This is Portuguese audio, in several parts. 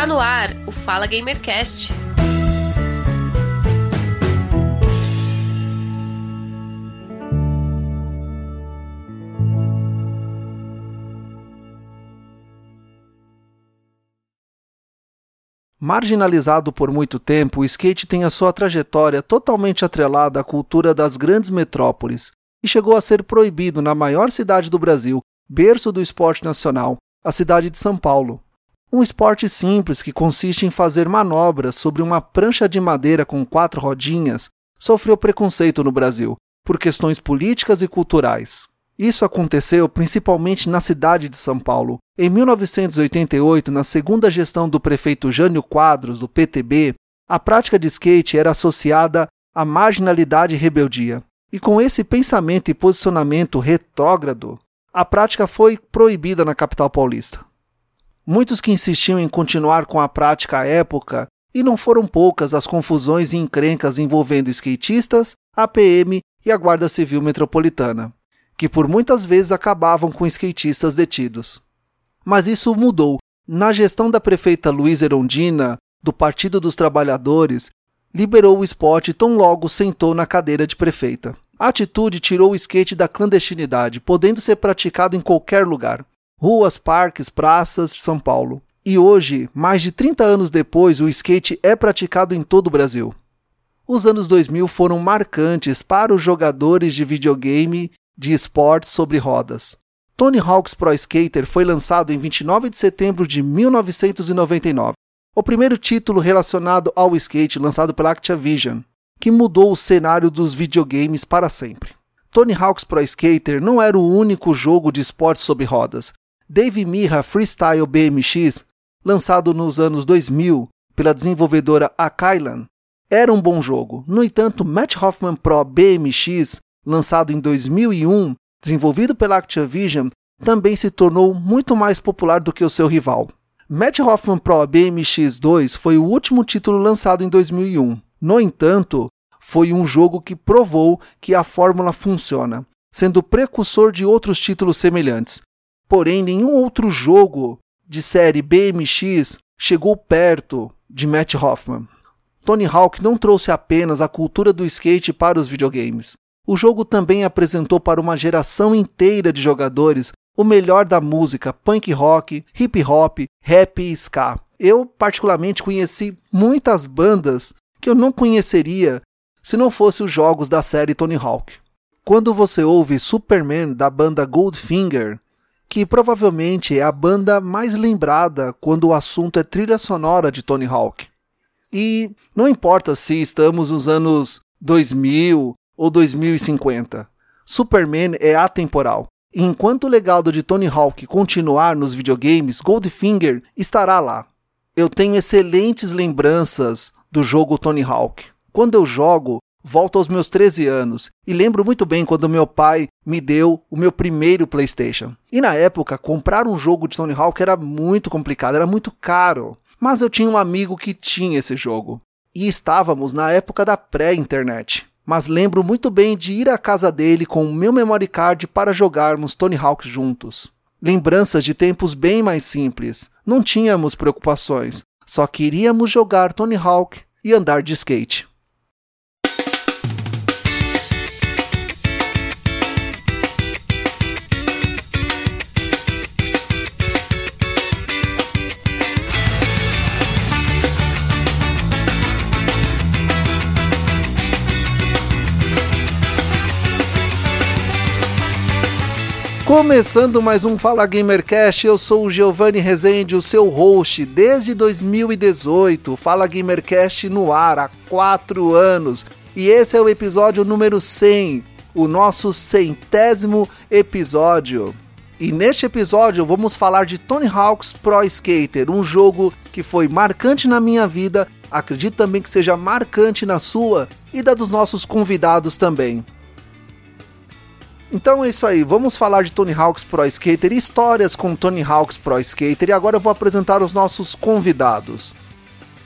Está no ar o Fala Gamercast. Marginalizado por muito tempo, o skate tem a sua trajetória totalmente atrelada à cultura das grandes metrópoles e chegou a ser proibido na maior cidade do Brasil, berço do esporte nacional, a cidade de São Paulo. Um esporte simples que consiste em fazer manobras sobre uma prancha de madeira com quatro rodinhas sofreu preconceito no Brasil por questões políticas e culturais. Isso aconteceu principalmente na cidade de São Paulo. Em 1988, na segunda gestão do prefeito Jânio Quadros, do PTB, a prática de skate era associada à marginalidade e rebeldia. E com esse pensamento e posicionamento retrógrado, a prática foi proibida na capital paulista. Muitos que insistiam em continuar com a prática à época, e não foram poucas as confusões e encrencas envolvendo skatistas, a PM e a Guarda Civil Metropolitana que por muitas vezes acabavam com skatistas detidos. Mas isso mudou. Na gestão da prefeita Luísa Erondina, do Partido dos Trabalhadores, liberou o esporte tão logo sentou na cadeira de prefeita. A atitude tirou o skate da clandestinidade, podendo ser praticado em qualquer lugar ruas, parques, praças de São Paulo. E hoje, mais de 30 anos depois, o skate é praticado em todo o Brasil. Os anos 2000 foram marcantes para os jogadores de videogame de esportes sobre rodas. Tony Hawk's Pro Skater foi lançado em 29 de setembro de 1999, o primeiro título relacionado ao skate lançado pela Activision, que mudou o cenário dos videogames para sempre. Tony Hawk's Pro Skater não era o único jogo de esportes sobre rodas. Dave Mirra Freestyle BMX, lançado nos anos 2000 pela desenvolvedora Akailan, era um bom jogo. No entanto, Matt Hoffman Pro BMX lançado em 2001, desenvolvido pela Activision, também se tornou muito mais popular do que o seu rival. Matt Hoffman Pro BMX2 foi o último título lançado em 2001. No entanto, foi um jogo que provou que a fórmula funciona, sendo precursor de outros títulos semelhantes. Porém, nenhum outro jogo de série BMX chegou perto de Matt Hoffman. Tony Hawk não trouxe apenas a cultura do skate para os videogames, o jogo também apresentou para uma geração inteira de jogadores o melhor da música punk rock, hip hop, rap e ska. Eu, particularmente, conheci muitas bandas que eu não conheceria se não fossem os jogos da série Tony Hawk. Quando você ouve Superman da banda Goldfinger, que provavelmente é a banda mais lembrada quando o assunto é trilha sonora de Tony Hawk. E não importa se estamos nos anos 2000 ou 2050. Superman é atemporal. E enquanto o legado de Tony Hawk continuar nos videogames, Goldfinger estará lá. Eu tenho excelentes lembranças do jogo Tony Hawk. Quando eu jogo, volto aos meus 13 anos e lembro muito bem quando meu pai me deu o meu primeiro PlayStation. E na época, comprar um jogo de Tony Hawk era muito complicado, era muito caro. Mas eu tinha um amigo que tinha esse jogo. E estávamos na época da pré-internet mas lembro muito bem de ir à casa dele com o meu memory card para jogarmos Tony Hawk juntos. Lembranças de tempos bem mais simples. Não tínhamos preocupações, só queríamos jogar Tony Hawk e andar de skate. Começando mais um Fala Gamercast, eu sou o Giovanni Rezende, o seu host desde 2018. Fala Gamercast no ar há quatro anos e esse é o episódio número 100, o nosso centésimo episódio. E neste episódio vamos falar de Tony Hawk's Pro Skater, um jogo que foi marcante na minha vida, acredito também que seja marcante na sua e da dos nossos convidados também. Então é isso aí, vamos falar de Tony Hawk's Pro Skater, histórias com Tony Hawk's Pro Skater e agora eu vou apresentar os nossos convidados.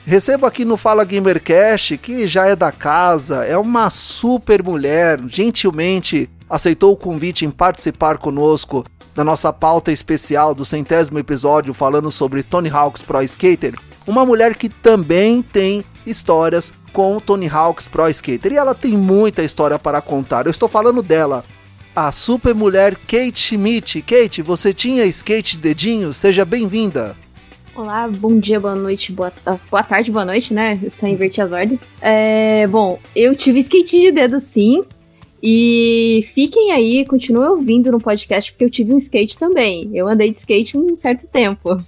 Recebo aqui no Fala Gamercast, que já é da casa, é uma super mulher, gentilmente aceitou o convite em participar conosco da nossa pauta especial do centésimo episódio falando sobre Tony Hawk's Pro Skater, uma mulher que também tem histórias com Tony Hawk's Pro Skater. E ela tem muita história para contar. Eu estou falando dela, a super mulher Kate Schmidt. Kate, você tinha skate dedinho? Seja bem-vinda. Olá, bom dia, boa noite, boa, boa tarde, boa noite, né? Só inverti as ordens. É, bom, eu tive skate de dedo sim. E fiquem aí, continuem ouvindo no podcast, porque eu tive um skate também. Eu andei de skate um certo tempo.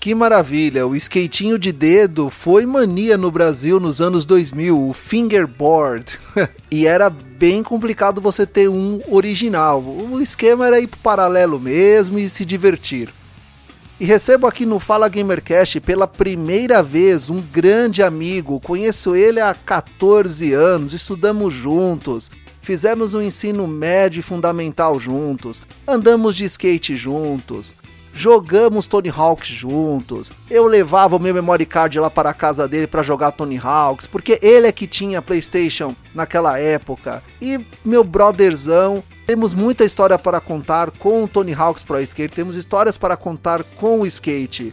Que maravilha! O skatinho de dedo foi mania no Brasil nos anos 2000, o fingerboard. e era bem complicado você ter um original. O esquema era ir pro paralelo mesmo e se divertir. E recebo aqui no Fala Gamercast pela primeira vez um grande amigo. Conheço ele há 14 anos, estudamos juntos, fizemos um ensino médio e fundamental juntos, andamos de skate juntos jogamos Tony Hawks juntos. Eu levava o meu memory card lá para a casa dele para jogar Tony Hawks, porque ele é que tinha PlayStation naquela época. E meu brotherzão, temos muita história para contar com o Tony Hawks Pro Skate, temos histórias para contar com o skate.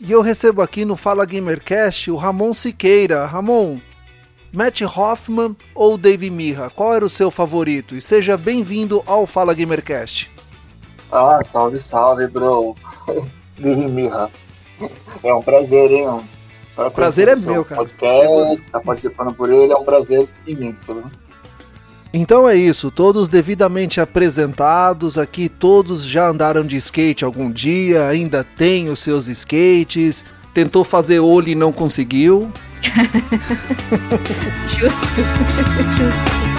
E eu recebo aqui no Fala Gamercast o Ramon Siqueira. Ramon, Matt Hoffman ou Dave Mirra? Qual era o seu favorito? E seja bem-vindo ao Fala Gamercast. Ah, salve, salve, bro. Mirra. É um prazer, hein? O prazer é meu, cara. Podcast, tá participando por ele, é um prazer imenso, né? Então é isso, todos devidamente apresentados aqui, todos já andaram de skate algum dia, ainda têm os seus skates, tentou fazer olho e não conseguiu. Justo. Justo.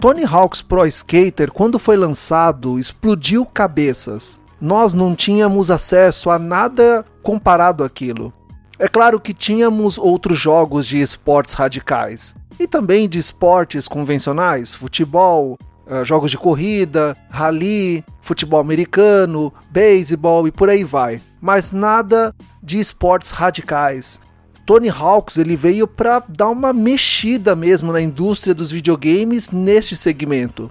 Tony Hawk's Pro Skater, quando foi lançado, explodiu cabeças. Nós não tínhamos acesso a nada comparado àquilo. É claro que tínhamos outros jogos de esportes radicais e também de esportes convencionais, futebol, eh, jogos de corrida, rally, futebol americano, beisebol e por aí vai. Mas nada de esportes radicais. Tony Hawks ele veio para dar uma mexida mesmo na indústria dos videogames neste segmento.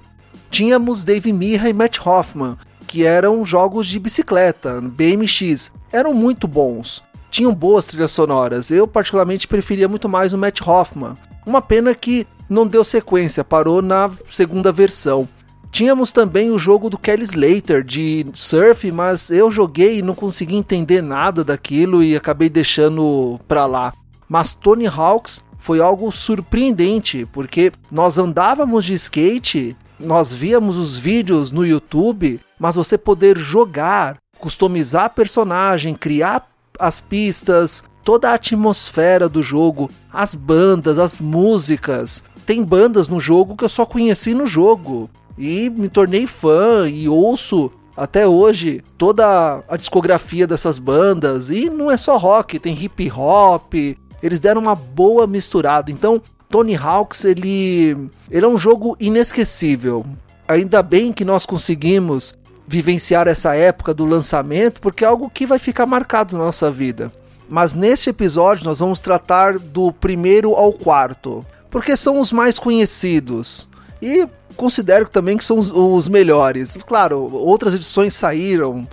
Tínhamos Dave Mirra e Matt Hoffman, que eram jogos de bicicleta, BMX, eram muito bons. Tinham boas trilhas sonoras. Eu particularmente preferia muito mais o Matt Hoffman. Uma pena que não deu sequência, parou na segunda versão. Tínhamos também o jogo do Kelly Slater de surf, mas eu joguei e não consegui entender nada daquilo e acabei deixando pra lá. Mas Tony Hawks foi algo surpreendente, porque nós andávamos de skate, nós víamos os vídeos no YouTube, mas você poder jogar, customizar personagem, criar as pistas, toda a atmosfera do jogo, as bandas, as músicas. Tem bandas no jogo que eu só conheci no jogo e me tornei fã e ouço até hoje toda a discografia dessas bandas e não é só rock, tem hip hop. Eles deram uma boa misturada. Então, Tony Hawks ele, ele é um jogo inesquecível. Ainda bem que nós conseguimos vivenciar essa época do lançamento, porque é algo que vai ficar marcado na nossa vida. Mas neste episódio nós vamos tratar do primeiro ao quarto, porque são os mais conhecidos. E considero também que são os, os melhores. Claro, outras edições saíram.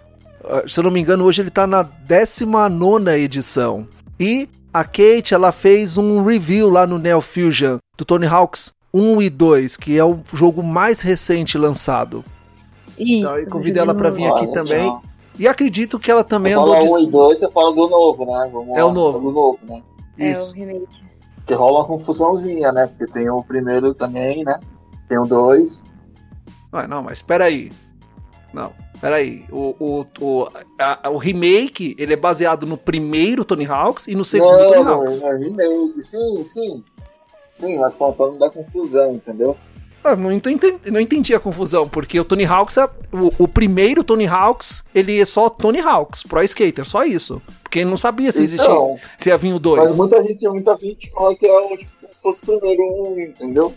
Ah, se eu não me engano, hoje ele está na 19 edição. E a Kate ela fez um review lá no Neo Fusion do Tony Hawks 1 e 2, que é o jogo mais recente lançado. Isso. Então eu convidei ela para vir aqui também. E acredito que ela também você andou fala de... 1 e 2, você fala do novo, né? Vamos é lá, o novo. Do novo, né? Isso. É o remake. Que rola uma confusãozinha, né? Porque tem o primeiro também, né? Tem o 2. Ah, não, mas espera aí. Não, peraí. O, o, o, a, o remake, ele é baseado no primeiro Tony Hawks e no segundo não, Tony Hawks. Não, é remake, sim, sim. Sim, mas faltando da confusão, entendeu? Ah, não, entendi, não entendi a confusão, porque o Tony Hawks, é, o, o, primeiro Tony Hawks, ele é só Tony Hawks, Pro Skater, só isso. Porque ele não sabia se existia, então, se ia vir o 2. Mas muita gente, muita gente fala que é o, tipo, se fosse o primeiro um, entendeu?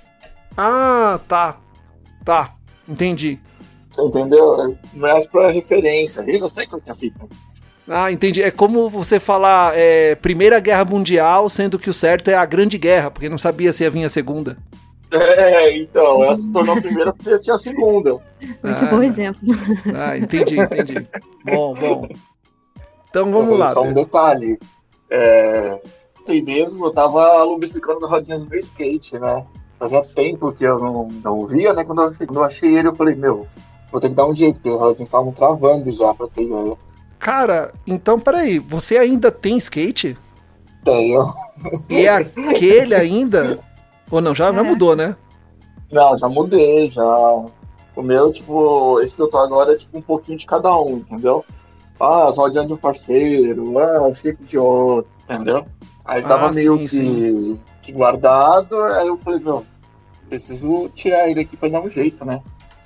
Ah, tá. Tá, entendi. Você entendeu? Mais pra referência. Eu não sei qual que é a fita. Ah, entendi. É como você falar é, Primeira Guerra Mundial, sendo que o certo é a Grande Guerra, porque não sabia se ia vir a segunda. É, então, ela se tornou a primeira porque tinha a segunda. Muito Ah. bom exemplo. Ah, entendi, entendi. bom, bom. Então vamos lá. Só um detalhe. É, ontem mesmo eu tava lubrificando as rodinhas do meu skate, né? Fazia tempo que eu não, não via, né? Quando eu, quando eu achei ele, eu falei, meu, vou ter que dar um jeito, porque rodinhas estavam travando já pra ter ideia. Cara, então peraí, você ainda tem skate? Tenho. E é aquele ainda? Ou não, já, já É. mudou, né? Não, já mudei, já. O meu, tipo, esse que eu tô agora é tipo um pouquinho de cada um, entendeu? Ah, as rodinhas de um parceiro, ah, o shape de outro, entendeu? Aí tava Ah, meio sim, que, sim. Que guardado, aí eu falei, meu, preciso tirar ele aqui pra dar um jeito, né?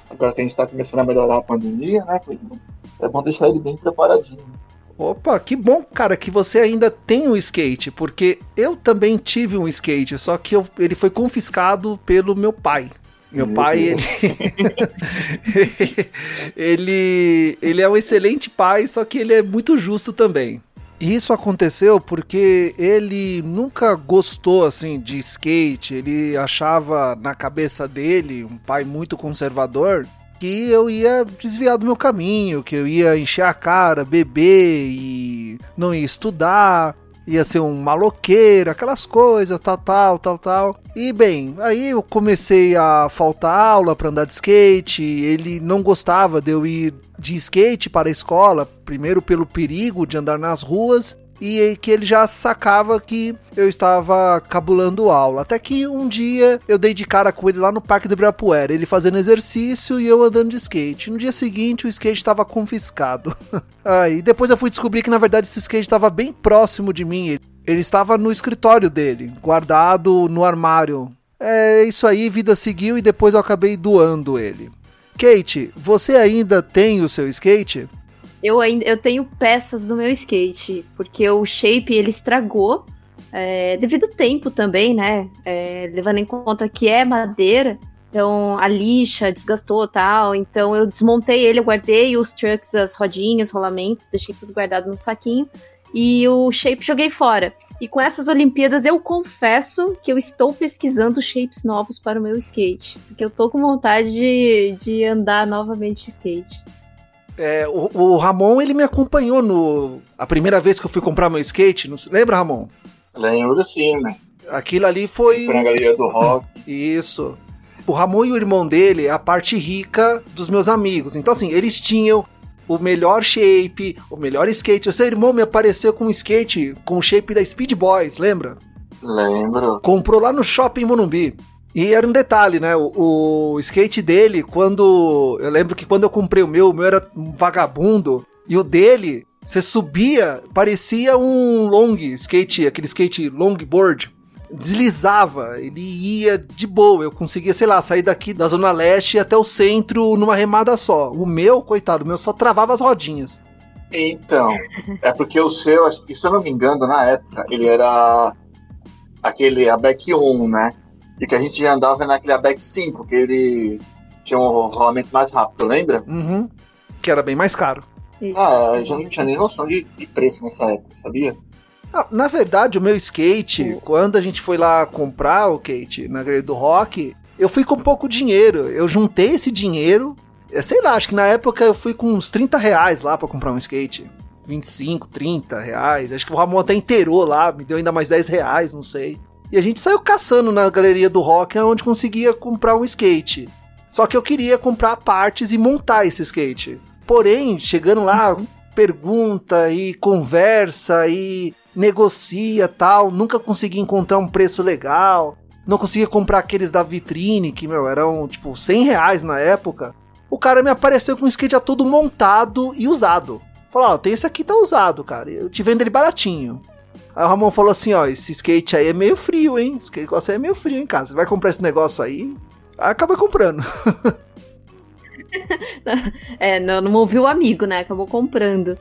Agora que a gente tá começando a melhorar a pandemia, né? É bom deixar ele bem preparadinho. Opa, que bom, cara, que você ainda tem o skate, porque eu também tive um skate, só que eu- ele foi confiscado pelo meu pai. Meu Meu pai, ele... ele ele é um excelente pai, só que ele é muito justo também. Isso aconteceu porque ele nunca gostou assim de skate, ele achava na cabeça dele, um pai muito conservador, que eu ia desviar do meu caminho, que eu ia encher a cara, beber e não ia estudar, ia ser um maloqueiro, aquelas coisas, tal, tal, tal, tal. E bem, aí eu comecei a faltar aula para andar de skate, ele não gostava de eu ir de skate para a escola, primeiro pelo perigo de andar nas ruas e que ele já sacava que eu estava cabulando aula. Até que um dia eu dei de cara com ele lá no Parque do Ibirapuera, ele fazendo exercício e eu andando de skate. No dia seguinte o skate estava confiscado. Aí depois eu fui descobrir que na verdade esse skate estava bem próximo de mim. Ele estava no escritório dele, guardado no armário. É isso aí, vida seguiu e depois eu acabei doando ele. Kate, você ainda tem o seu skate? Eu ainda eu tenho peças do meu skate, porque o shape ele estragou. é, devido ao tempo também, né? É, levando em conta que é madeira, então a lixa desgastou tal. Então eu desmontei ele, eu guardei os trucks, as rodinhas, rolamento, deixei tudo guardado no saquinho. E o shape joguei fora. E com essas Olimpíadas eu confesso que eu estou pesquisando shapes novos para o meu skate. Porque eu tô com vontade de, de andar novamente de skate. É, o, o Ramon, ele me acompanhou no. A primeira vez que eu fui comprar meu skate. Não, lembra, Ramon? Lembro sim, né? Aquilo ali foi. Foi na galeria do rock. Isso. O Ramon e o irmão dele é a parte rica dos meus amigos. Então, assim, eles tinham o melhor shape, o melhor skate. O seu irmão me apareceu com um skate com o shape da Speed Boys, lembra? Lembro. Comprou lá no shopping Monumbi. E era um detalhe, né? O, o skate dele, quando. Eu lembro que quando eu comprei o meu, o meu era um vagabundo. E o dele, você subia, parecia um long skate, aquele skate longboard. Deslizava, ele ia de boa. Eu conseguia, sei lá, sair daqui da Zona Leste até o centro numa remada só. O meu, coitado, o meu só travava as rodinhas. Então, é porque o seu, se eu não me engano, na época, ele era aquele ABEC 1, né? E que a gente já andava naquele ABEC 5, que ele tinha um rolamento mais rápido, lembra? Uhum. Que era bem mais caro. Isso. Ah, eu já não tinha nem noção de, de preço nessa época, sabia? Ah, na verdade, o meu skate, quando a gente foi lá comprar o Kate na Grade do Rock, eu fui com pouco dinheiro. Eu juntei esse dinheiro, é, sei lá, acho que na época eu fui com uns 30 reais lá pra comprar um skate. 25, 30 reais. Acho que o Ramon até inteirou lá, me deu ainda mais 10 reais, não sei. E a gente saiu caçando na galeria do rock onde conseguia comprar um skate. Só que eu queria comprar partes e montar esse skate. Porém, chegando lá, pergunta e conversa e negocia tal, nunca consegui encontrar um preço legal. Não conseguia comprar aqueles da vitrine, que, meu, eram tipo 100 reais na época. O cara me apareceu com um skate já todo montado e usado. Falou, ó, tem esse aqui tá usado, cara. Eu te vendo ele baratinho. Aí o Ramon falou assim, ó, esse skate aí é meio frio, hein? Esse negócio aí é meio frio, hein, cara? Você vai comprar esse negócio aí? Aí acaba comprando. É, não, não o amigo, né? Acabou comprando.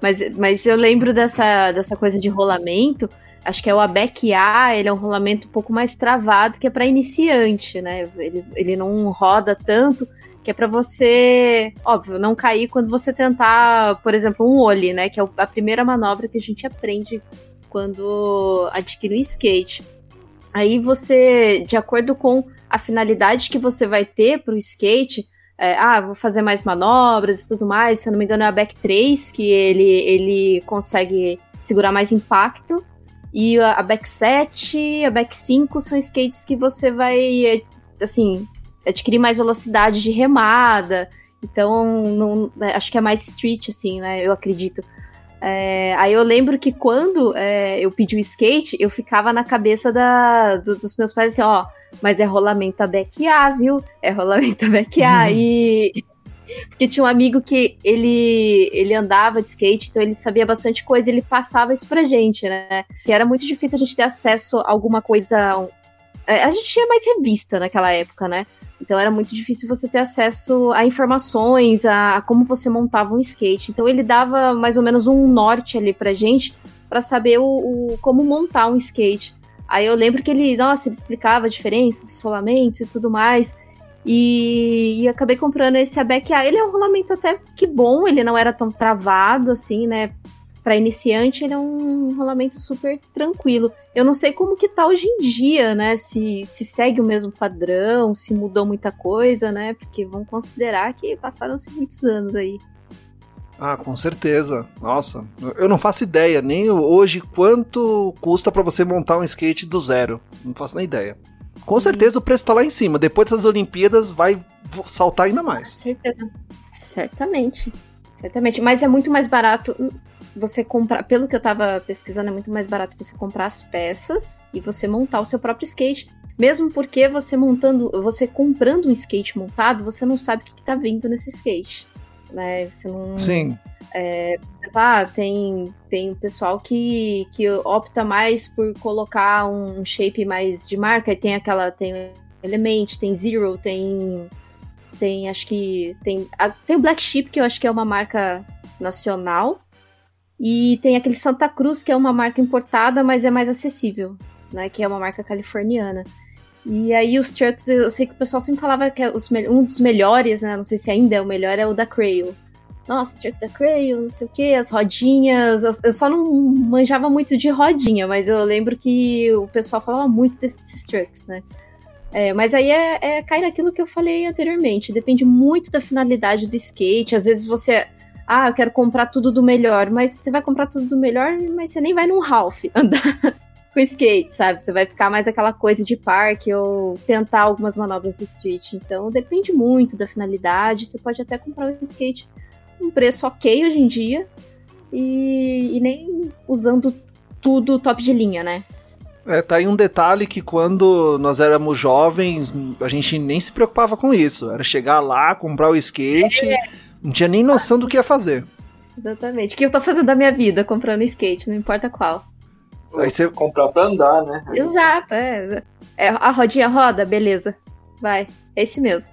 Mas, mas eu lembro dessa, dessa coisa de rolamento. Acho que é o ABEC A, ele é um rolamento um pouco mais travado, que é para iniciante, né? Ele, ele não roda tanto. que é para você, óbvio, não cair quando você tentar, por exemplo, um ollie, né, que é a primeira manobra que a gente aprende quando adquire o skate. Aí você, de acordo com a finalidade que você vai ter para o skate, é, ah, vou fazer mais manobras e tudo mais. Se eu não me engano, é a back 3 que ele, ele consegue segurar mais impacto. E a, back 7, a back 5 são skates que você vai, assim, adquirir mais velocidade de remada. Então, não, né, acho que é mais street, assim, né? Eu acredito. É, aí eu lembro que quando é, eu pedi o skate, eu ficava na cabeça da, do, dos meus pais assim, ó, mas é rolamento a back A, viu? É rolamento a back A. Uhum. E. Porque tinha um amigo que ele, ele andava de skate, então ele sabia bastante coisa, ele passava isso pra gente, né? Que era muito difícil a gente ter acesso a alguma coisa. É, a gente tinha mais revista naquela época, né? Então era muito difícil você ter acesso a informações, a, a, como você montava um skate. Então ele dava mais ou menos um norte ali pra gente para saber o, o, como montar um skate. Aí eu lembro que ele, nossa, ele explicava a diferença dos rolamentos e tudo mais. E, e acabei comprando esse ABEC. Ah, ele é um rolamento até que bom, ele não era tão travado assim, né? Para iniciante, ele é um rolamento super tranquilo. Eu não sei como que tá hoje em dia, né? Se, se segue o mesmo padrão, se mudou muita coisa, né? Porque vão considerar que passaram-se muitos anos aí. Ah, com certeza. Nossa, eu não faço ideia nem hoje quanto custa para você montar um skate do zero. Não faço nem ideia. Com certeza o preço tá lá em cima. Depois das Olimpíadas vai saltar ainda mais. Certeza. Certamente. Certamente. Mas é muito mais barato você comprar, pelo que eu tava pesquisando, é muito mais barato você comprar as peças e você montar o seu próprio skate. Mesmo porque você montando, você comprando um skate montado, você não sabe o que, que tá vindo nesse skate. Né? Você não. Sim. É, ah, tem, tem o pessoal que, que opta mais por colocar um shape mais de marca, e tem aquela. Tem Element, tem Zero, tem. Tem, acho que. Tem, tem o Black Sheep, que eu acho que é uma marca nacional. E tem aquele Santa Cruz, que é uma marca importada, mas é mais acessível, né? Que é uma marca californiana. E aí os trucks, eu sei que o pessoal sempre falava que é os, um dos melhores, né? Não sei se ainda é o melhor, é o da Crail. Nossa, trucks da Crail, não sei o que, as rodinhas. Eu só não manjava muito de rodinha, mas eu lembro que o pessoal falava muito desses trucks, né? É, mas aí é, é cair naquilo que eu falei anteriormente. Depende muito da finalidade do skate. Às vezes você ah, eu quero comprar tudo do melhor, mas você vai comprar tudo do melhor, mas você nem vai num Ralph andar com skate, sabe? Você vai ficar mais aquela coisa de parque ou tentar algumas manobras de street. Então depende muito da finalidade. Você pode até comprar um skate um preço ok hoje em dia e, e nem usando tudo top de linha, né? É, tá aí um detalhe que quando nós éramos jovens, a gente nem se preocupava com isso. Era chegar lá, comprar o skate, é. Não tinha nem noção do que ia fazer. Exatamente. O que eu tô fazendo da minha vida? Comprando skate, não importa qual. Aí você comprar pra andar, né? Exato, é. é. A rodinha roda, beleza. Vai. É esse mesmo.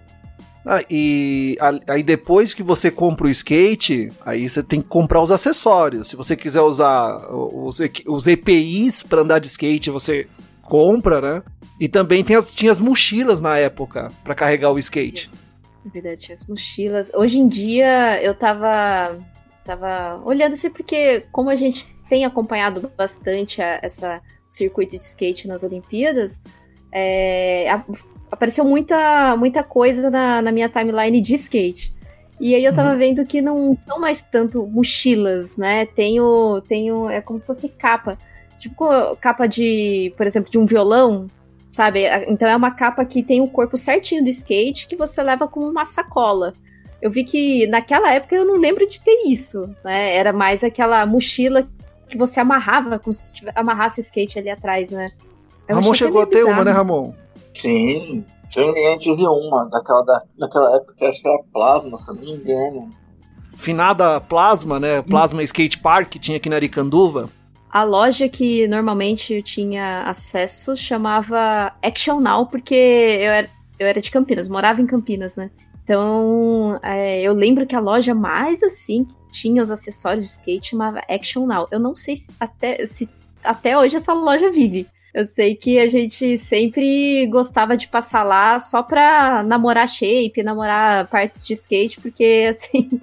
Ah, e aí depois que você compra o skate, aí você tem que comprar os acessórios. Se você quiser usar os, os EPIs para andar de skate, você compra, né? E também tem as, tinha as mochilas na época para carregar o skate. É verdade, as mochilas. Hoje em dia eu tava, tava olhando assim, porque como a gente tem acompanhado bastante a, essa circuito de skate nas Olimpíadas, é, a, apareceu muita, muita coisa na, na minha timeline de skate. E aí eu tava uhum. vendo que não são mais tanto mochilas, né? Tem o, tem o, é como se fosse capa. Tipo capa de, por exemplo, de um violão, sabe? Então é uma capa que tem o corpo certinho do skate que você leva como uma sacola. Eu vi que naquela época eu não lembro de ter isso, né? Era mais aquela mochila que você amarrava, como se amarrasse o skate ali atrás, né? Eu Ramon chegou a ter bizarro. uma, né, Ramon? Sim, eu tive uma, daquela, da, daquela época que acho que era Plasma, se não me engano. Finada Plasma, né? Plasma Skate Park, tinha aqui na Aricanduva. A loja que normalmente eu tinha acesso chamava Action Now, porque eu era, eu era de Campinas, morava em Campinas, né? Então, é, eu lembro que a loja mais assim que tinha os acessórios de skate chamava Action Now. Eu não sei se até, se até hoje essa loja vive, Eu sei que a gente sempre gostava de passar lá só pra namorar shape, namorar partes de skate, porque assim.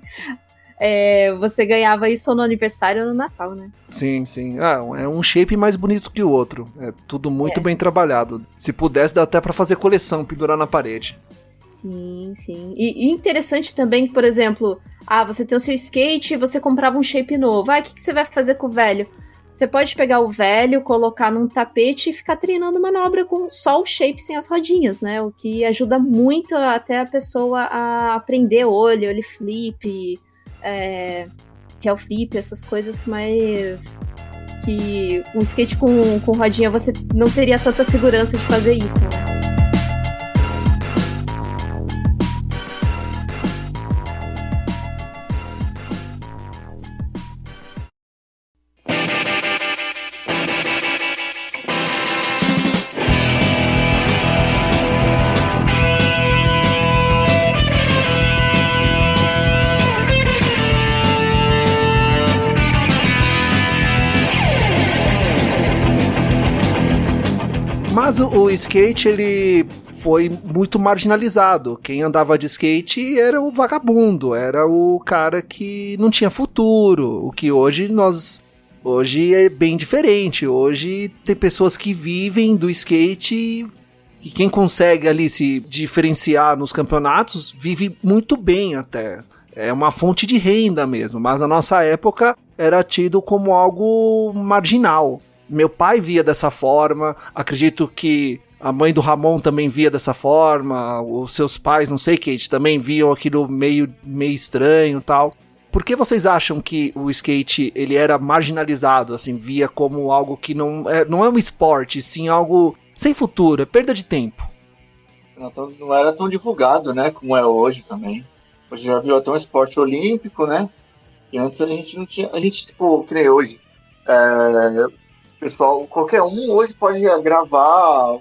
É, você ganhava isso no aniversário ou no Natal, né? Sim, sim. Ah, é um shape mais bonito que o outro. É tudo muito é. bem trabalhado. Se pudesse, dá até para fazer coleção, pendurar na parede. Sim, sim. E, e, interessante também, por exemplo, ah, você tem o seu skate e você comprava um shape novo. Ah, o que, que você vai fazer com o velho? Você pode pegar o velho, colocar num tapete e ficar treinando manobra com só o shape sem as rodinhas, né? O que ajuda muito até a pessoa a aprender olho, olho flip, é, que é o flip, essas coisas mais que o skate com, com rodinha você não teria tanta segurança de fazer isso, né? Mas o, skate, ele foi muito marginalizado. Quem andava de skate era o vagabundo, era o cara que não tinha futuro. O que hoje nós. Hoje é bem diferente. Hoje tem pessoas que vivem do skate e quem consegue ali se diferenciar nos campeonatos vive muito bem até. É uma fonte de renda mesmo, mas na nossa época era tido como algo marginal. Meu pai via dessa forma, acredito que a mãe do Ramon também via dessa forma, os seus pais, não sei, Kate, também viam aquilo meio, meio estranho tal. Por que vocês acham que o skate ele era marginalizado, assim, via como algo que não é, não é um esporte, sim algo sem futuro, é perda de tempo? Não, era tão divulgado, né, como é hoje também. Hoje já virou até um esporte olímpico, né? E antes a gente não tinha, a gente, tipo, que hoje, é, pessoal, qualquer um hoje pode gravar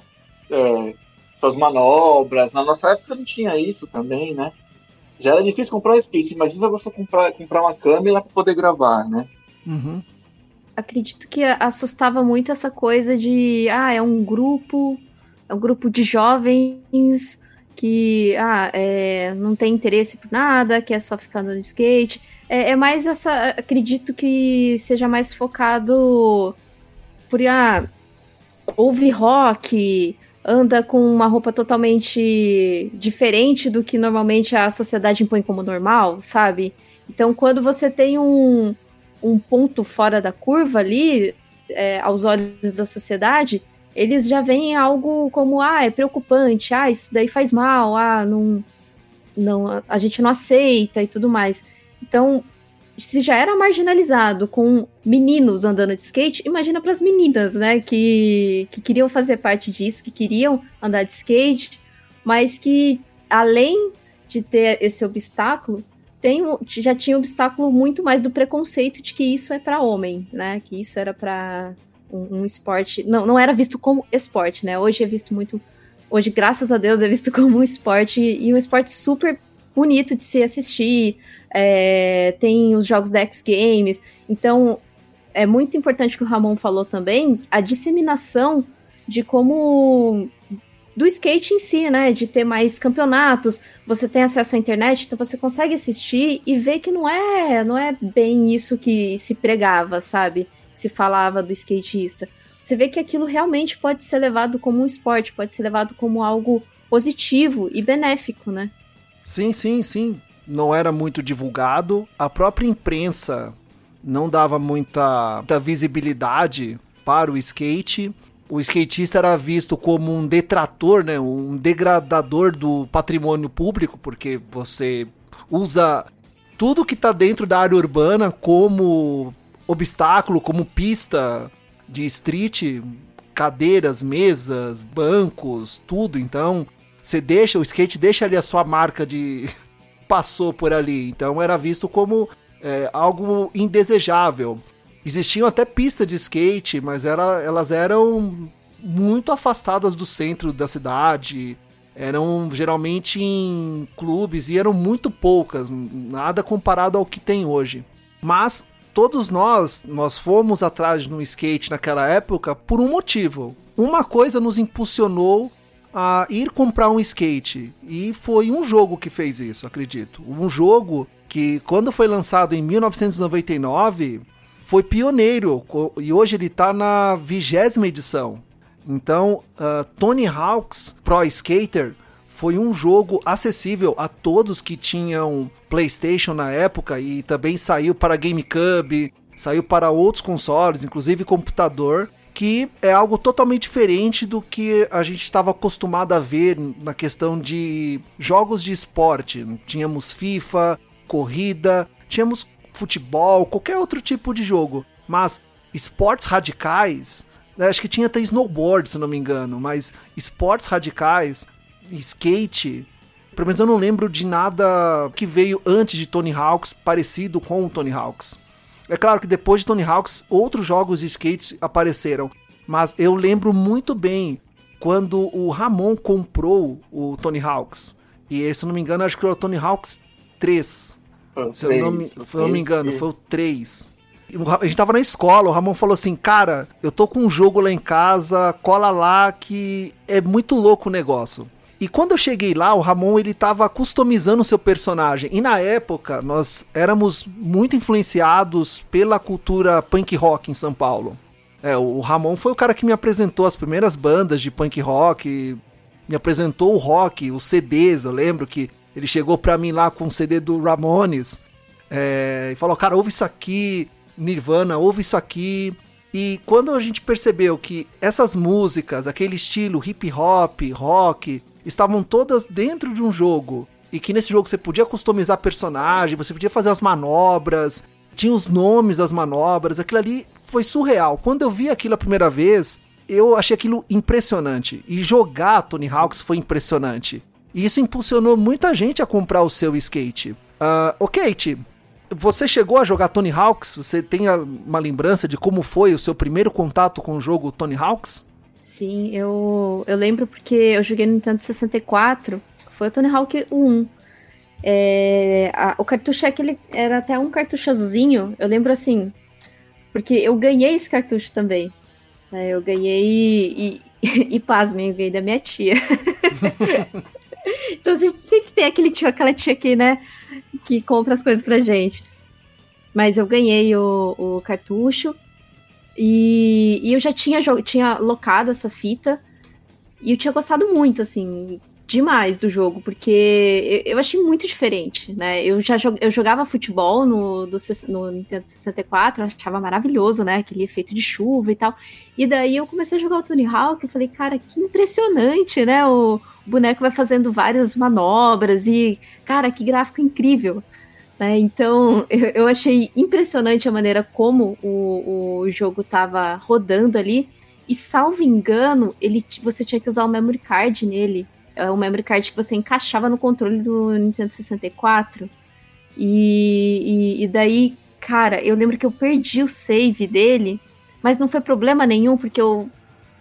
é, suas manobras. Na nossa época não tinha isso também, né? Já era difícil comprar um skate. Imagina você comprar, comprar uma câmera para poder gravar, né? Uhum. Acredito que assustava muito essa coisa de, ah, é um grupo, é um grupo de jovens que, ah, é, não tem interesse por nada, que é só ficar no skate. É, é mais essa, acredito que seja mais focado por ah, ouve rock, anda com uma roupa totalmente diferente do que normalmente a sociedade impõe como normal, sabe? Então, quando você tem um, um ponto fora da curva ali, é, aos olhos da sociedade, eles já veem algo como, ah, é preocupante, ah, isso daí faz mal, ah, não, não, a gente não aceita e tudo mais. Então, se já era marginalizado com meninos andando de skate, imagina para as meninas, né, que, que queriam fazer parte disso, que queriam andar de skate, mas que além de ter esse obstáculo, tem, já tinha obstáculo muito mais do preconceito de que isso é para homem, né, que isso era para um, um, esporte, não, não era visto como esporte, né, hoje é visto muito, hoje graças a Deus é visto como um esporte e um esporte super bonito de se assistir, é, tem os jogos da X Games. Então, é muito importante que o Ramon falou também, a disseminação de como do skate em si, né? De ter mais campeonatos, você tem acesso à internet, então você consegue assistir e ver que não é, não é bem isso que se pregava, sabe? Se falava do skatista. Você vê que aquilo realmente pode ser levado como um esporte, pode ser levado como algo positivo e benéfico, né? Sim, sim, sim não era muito divulgado, a própria imprensa não dava muita, muita visibilidade para o skate. O skatista era visto como um detrator, né, um degradador do patrimônio público, porque você usa tudo que está dentro da área urbana como obstáculo, como pista de street, cadeiras, mesas, bancos, tudo. Então, você deixa o skate deixa ali a sua marca de passou por ali. Então era visto como é, algo indesejável. Existiam até pistas de skate, mas era, elas eram muito afastadas do centro da cidade. Eram geralmente em clubes e eram muito poucas, nada comparado ao que tem hoje. Mas todos nós, nós fomos atrás de um skate naquela época por um motivo. uma coisa nos impulsionou a ir comprar um skate. E foi um jogo que fez isso, acredito. Um jogo que, quando foi lançado em 1999, foi pioneiro. E hoje ele está na vigésima edição. Então, uh, Tony Hawk's Pro Skater foi um jogo acessível a todos que tinham PlayStation na época e também saiu para GameCube, saiu para outros consoles, inclusive computador que é algo totalmente diferente do que a gente estava acostumado a ver na questão de jogos de esporte. Tínhamos FIFA, corrida, tínhamos futebol, qualquer outro tipo de jogo. Mas esportes radicais, né, acho que tinha até snowboard, se não me engano, mas esportes radicais, skate, pelo menos eu não lembro de nada que veio antes de Tony Hawks parecido com o Tony Hawks. É claro que depois de Tony Hawks, outros jogos de skate apareceram. Mas eu lembro muito bem quando o Ramon comprou o Tony Hawks. E se eu não me engano, acho que era o Tony Hawks 3. Foi se 3, eu não me, se eu não me engano, foi o 3. A gente tava na escola, o Ramon falou assim: Cara, eu tô com um jogo lá em casa, cola lá que é muito louco o negócio. E quando eu cheguei lá, o Ramon ele tava customizando o seu personagem. E na época, nós éramos muito influenciados pela cultura punk rock em São Paulo. É, o Ramon foi o cara que me apresentou as primeiras bandas de punk rock, me apresentou o rock, os CDs. Eu lembro que ele chegou pra mim lá com um CD do Ramones é, e falou: Cara, ouve isso aqui, Nirvana, ouve isso aqui. E quando a gente percebeu que essas músicas, aquele estilo hip hop, rock, estavam todas dentro de um jogo. E que nesse jogo você podia customizar personagem, você podia fazer as manobras, tinha os nomes das manobras, aquilo ali foi surreal. Quando eu vi aquilo a primeira vez, eu achei aquilo impressionante. E jogar Tony Hawks foi impressionante. E isso impulsionou muita gente a comprar o seu skate. Uh, ô Kate, você chegou a jogar Tony Hawks? Você tem uma lembrança de como foi o seu primeiro contato com o jogo Tony Hawks? Sim, eu, eu lembro porque eu joguei no Nintendo 64, foi o Tony Hawk 1. É, a, o cartucho é aquele, era até um cartucho azulzinho, eu lembro assim, porque eu ganhei esse cartucho também. Né, eu ganhei e, e, e pasmem, eu ganhei da minha tia. então a gente sempre tem aquele tio, aquela tia aqui, né, que compra as coisas pra gente. Mas eu ganhei o, o cartucho e, e eu já tinha, tinha locado essa fita. E eu tinha gostado muito, assim, demais do jogo, porque eu, eu achei muito diferente, né? Eu já eu jogava futebol no, do, no Nintendo 64, achava maravilhoso, né? Aquele efeito de chuva e tal. E daí eu comecei a jogar o Tony Hawk e falei, cara, que impressionante, né? O boneco vai fazendo várias manobras e, cara, que gráfico incrível. Né? Então, eu, eu, achei impressionante a maneira como o, o jogo estava rodando ali. E, salvo engano, ele, você tinha que usar o memory card nele. É o memory card que você encaixava no controle do Nintendo 64. E, e, e daí, cara, eu lembro que eu perdi o save dele, mas não foi problema nenhum, porque eu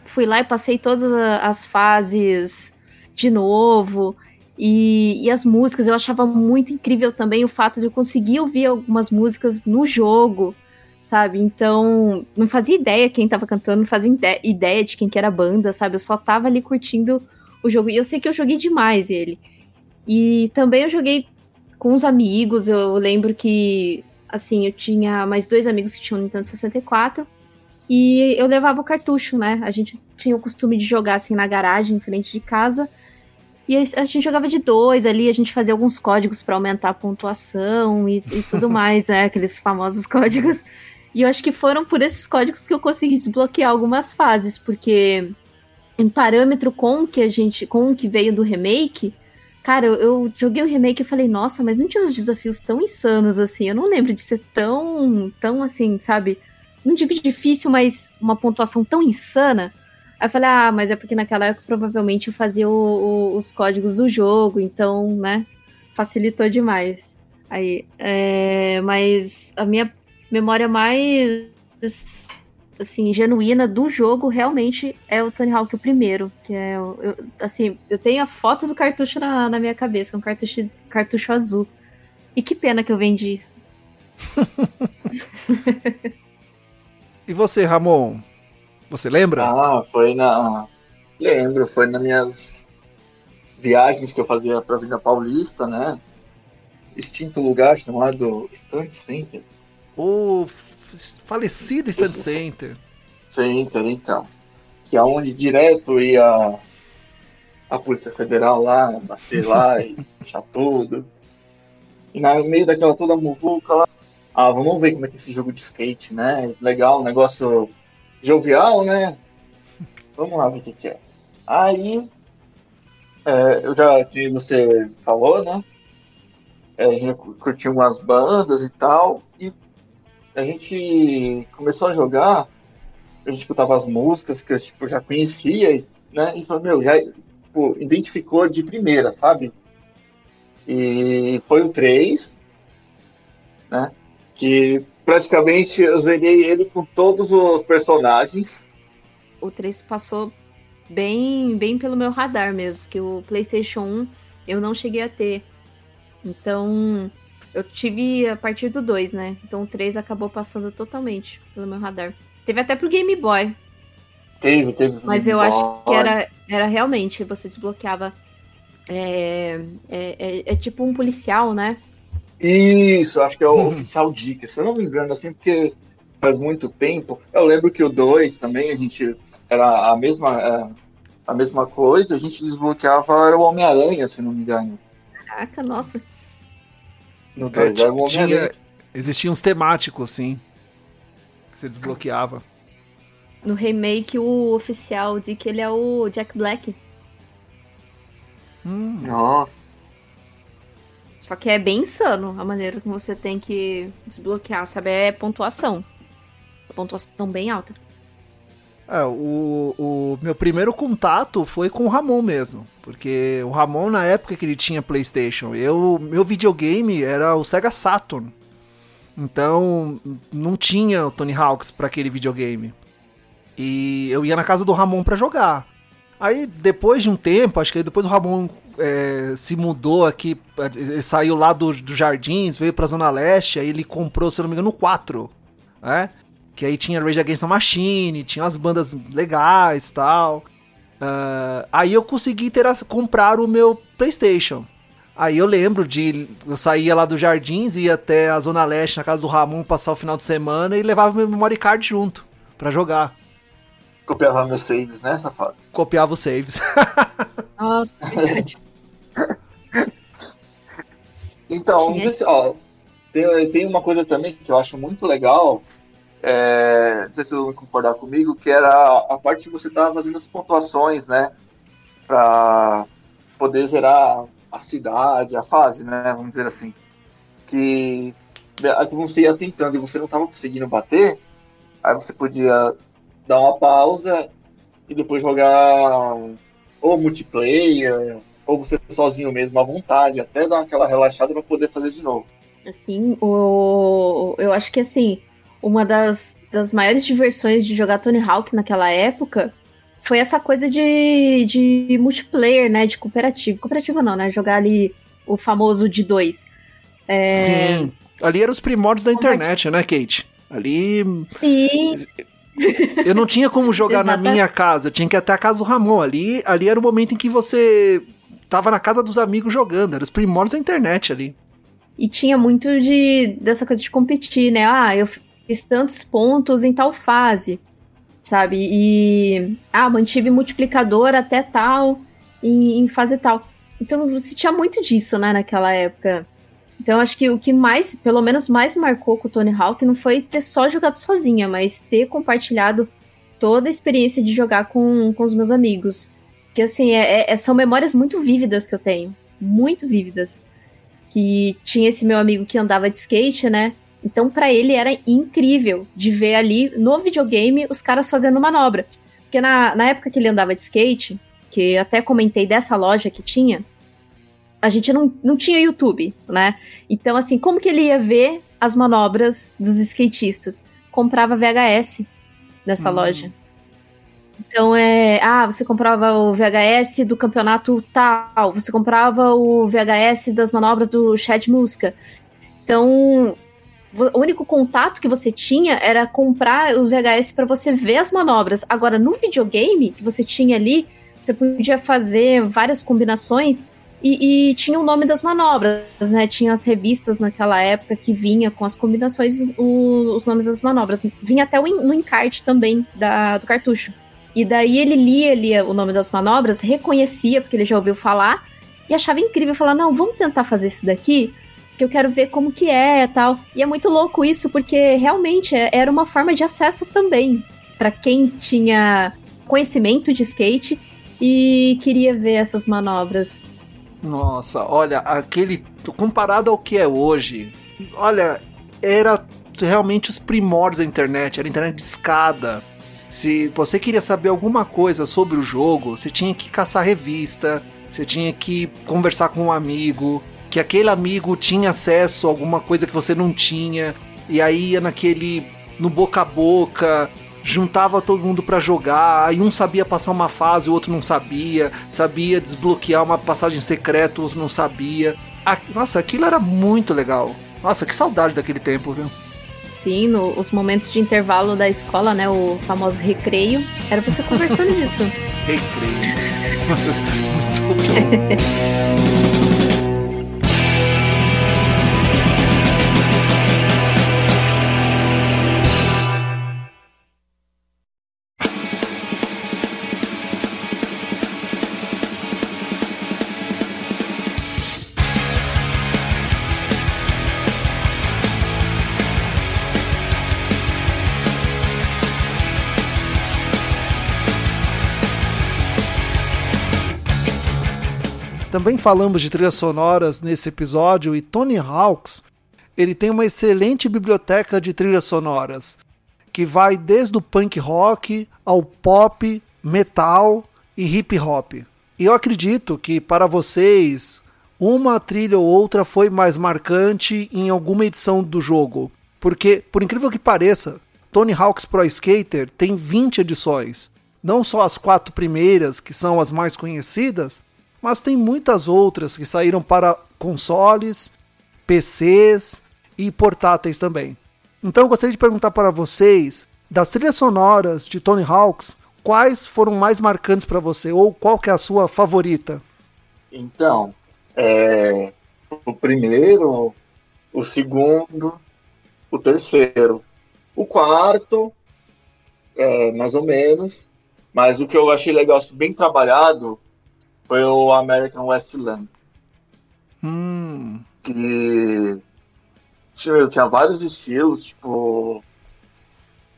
fui lá e passei todas as fases de novo. E, e, as músicas, eu achava muito incrível também o fato de eu conseguir ouvir algumas músicas no jogo, sabe? Então, não fazia ideia quem tava cantando, não fazia ideia de quem que era a banda, sabe? Eu só tava ali curtindo o jogo. E eu sei que eu joguei demais ele. E também eu joguei com os amigos, eu lembro que, assim, eu tinha mais dois amigos que tinham Nintendo 64. E eu levava o cartucho, né? A gente tinha o costume de jogar assim na garagem, em frente de casa. E a gente jogava de dois ali, a gente fazia alguns códigos para aumentar a pontuação e, e tudo mais, né? Aqueles famosos códigos. E eu acho que foram por esses códigos que eu consegui desbloquear algumas fases, porque em parâmetro com que a gente, com o que veio do remake, cara, eu, eu, joguei o remake e falei, nossa, mas não tinha uns desafios tão insanos assim. Eu não lembro de ser tão, tão assim, sabe? Não digo difícil, mas uma pontuação tão insana. Aí eu falei, ah, mas é porque naquela época provavelmente eu fazia o, o, os códigos do jogo, então, né, facilitou demais. Aí, é, mas a minha memória mais, assim, genuína do jogo realmente é o Tony Hawk o primeiro, que é, eu, assim, eu tenho a foto do cartucho na, na minha cabeça, é um cartucho, cartucho azul. E que pena que eu vendi. e você, Ramon? Você lembra? Ah, foi na. Lembro, foi nas minhas viagens que eu fazia pra Vida Paulista, né? Extinto lugar chamado Stand Center. O falecido Stand Center. Center, então. Que é onde direto ia a Polícia Federal lá, bater lá e fechar tudo. E no meio daquela toda muvuca lá, ah, vamos ver como é que é esse jogo de skate, né? Legal, negócio jovial, né? Vamos lá ver o que, que é. Aí, é, eu já, que você falou, né? É, a gente curtiu umas bandas e tal, e a gente começou a jogar, a gente escutava as músicas que eu tipo, já conhecia, né? E falou, meu, já tipo, identificou de primeira, sabe? E foi o 3, né? Que praticamente eu zerei ele com todos os personagens. O 3 passou bem, bem pelo meu radar mesmo, que o PlayStation 1 eu não cheguei a ter. Então, eu tive a partir do 2, né? Então o 3 acabou passando totalmente pelo meu radar. Teve até pro Game Boy. Teve, teve. Mas eu Boy. acho que era, era realmente, você desbloqueava. É, é, é, é tipo um policial, né? Isso, acho que é o uhum. oficial Dica, se eu não me engano, assim, porque faz muito tempo. Eu lembro que o 2 também, a gente era a mesma, é, a mesma coisa, a gente desbloqueava era o Homem-Aranha, se não me engano. Caraca, nossa. No 2 é, era o Homem-Aranha. Existiam uns temáticos, sim. Que você desbloqueava. No remake, o oficial Dick, ele é o Jack Black. Hum. Nossa. Só que é bem insano a maneira que você tem que desbloquear, sabe? É pontuação. Pontuação bem alta. É, o, o meu primeiro contato foi com o Ramon mesmo. Porque o Ramon, na época que ele tinha PlayStation, eu, meu videogame era o Sega Saturn. Então, não tinha o Tony Hawks para aquele videogame. E eu ia na casa do Ramon para jogar. Aí, depois de um tempo, acho que depois o Ramon é, se mudou aqui, ele saiu lá dos do Jardins, veio pra Zona Leste, aí ele comprou, se eu não me engano, o 4, né? Que aí tinha Rage Against the Machine, tinha umas bandas legais tal. Uh, aí eu consegui ter, comprar o meu PlayStation. Aí eu lembro de. Eu saía lá dos Jardins, ia até a Zona Leste, na casa do Ramon, passar o final de semana e levava meu memory card junto para jogar. Copiava meus saves, né, safado? Copiava os saves. Nossa, verdade. então, se, ó, tem, tem uma coisa também que eu acho muito legal, é, não sei se você vai concordar comigo, que era a parte que você estava fazendo as pontuações, né? Pra poder zerar a cidade, a fase, né? Vamos dizer assim. Que você ia tentando e você não estava conseguindo bater, aí você podia dar uma pausa e depois jogar ou multiplayer, ou você sozinho mesmo à vontade, até dar aquela relaxada para poder fazer de novo. Assim, o... eu acho que assim, uma das, das maiores diversões de jogar Tony Hawk naquela época foi essa coisa de, de multiplayer, né? De cooperativo. Cooperativo não, né? Jogar ali o famoso de dois. É... Sim. Ali eram os primórdios da internet, né, Kate? Ali. Sim. Eu não tinha como jogar na minha casa, eu tinha que ir até a casa do Ramon. Ali, ali era o momento em que você tava na casa dos amigos jogando, eram os primórdios da internet ali. E tinha muito de dessa coisa de competir, né? Ah, eu fiz tantos pontos em tal fase, sabe? E ah, mantive multiplicador até tal em, em fase tal. Então você tinha muito disso, né, naquela época. Então acho que o que mais, pelo menos mais marcou com o Tony Hawk não foi ter só jogado sozinha, mas ter compartilhado toda a experiência de jogar com, com os meus amigos. Que assim, é, é, são memórias muito vívidas que eu tenho. Muito vívidas. Que tinha esse meu amigo que andava de skate, né? Então, para ele era incrível de ver ali no videogame os caras fazendo manobra. Porque na, na época que ele andava de skate, que eu até comentei dessa loja que tinha, a gente não, não tinha YouTube, né? Então, assim, como que ele ia ver as manobras dos skatistas? Comprava VHS nessa hum. loja. Então é. Ah, você comprava o VHS do campeonato tal, você comprava o VHS das manobras do Chad Muska. Então, o único contato que você tinha era comprar o VHS para você ver as manobras. Agora, no videogame que você tinha ali, você podia fazer várias combinações e, e, tinha o nome das manobras, né? Tinha as revistas naquela época que vinha com as combinações, o, os nomes das manobras. Vinha até no encarte também da, do cartucho. E daí ele lia, lia o nome das manobras, reconhecia, porque ele já ouviu falar, e achava incrível, falar, não, vamos tentar fazer isso daqui, que eu quero ver como que é e tal. E é muito louco isso, porque realmente é, era uma forma de acesso também, para quem tinha conhecimento de skate e queria ver essas manobras. Nossa, olha, aquele. Comparado ao que é hoje, olha, era realmente os primórdios da internet, era internet de escada. Se você queria saber alguma coisa sobre o jogo, você tinha que caçar revista, você tinha que conversar com um amigo, que aquele amigo tinha acesso a alguma coisa que você não tinha, e aí ia naquele no boca a boca, juntava todo mundo para jogar, aí um sabia passar uma fase, o outro não sabia, sabia desbloquear uma passagem secreta, o outro não sabia. Nossa, aquilo era muito legal. Nossa, que saudade daquele tempo, viu? Sim, no, os momentos de intervalo da escola, né? O famoso recreio. Era você conversando disso. recreio. muito bom. Também falamos de trilhas sonoras nesse episódio e Tony Hawks, ele tem uma excelente biblioteca de trilhas sonoras, que vai desde o punk rock ao pop, metal e hip hop. E eu acredito que para vocês uma trilha ou outra foi mais marcante em alguma edição do jogo, porque por incrível que pareça, Tony Hawk's Pro Skater tem 20 edições. Não só as quatro primeiras, que são as mais conhecidas, mas tem muitas outras que saíram para consoles, PCs e portáteis também. Então eu gostaria de perguntar para vocês, das trilhas sonoras de Tony Hawks, quais foram mais marcantes para você ou qual que é a sua favorita? Então, é, o primeiro, o segundo, o terceiro, o quarto, é, mais ou menos, mas o que eu achei legal, bem trabalhado, foi o American Westland. Hum. Que tinha, tinha vários estilos, tipo.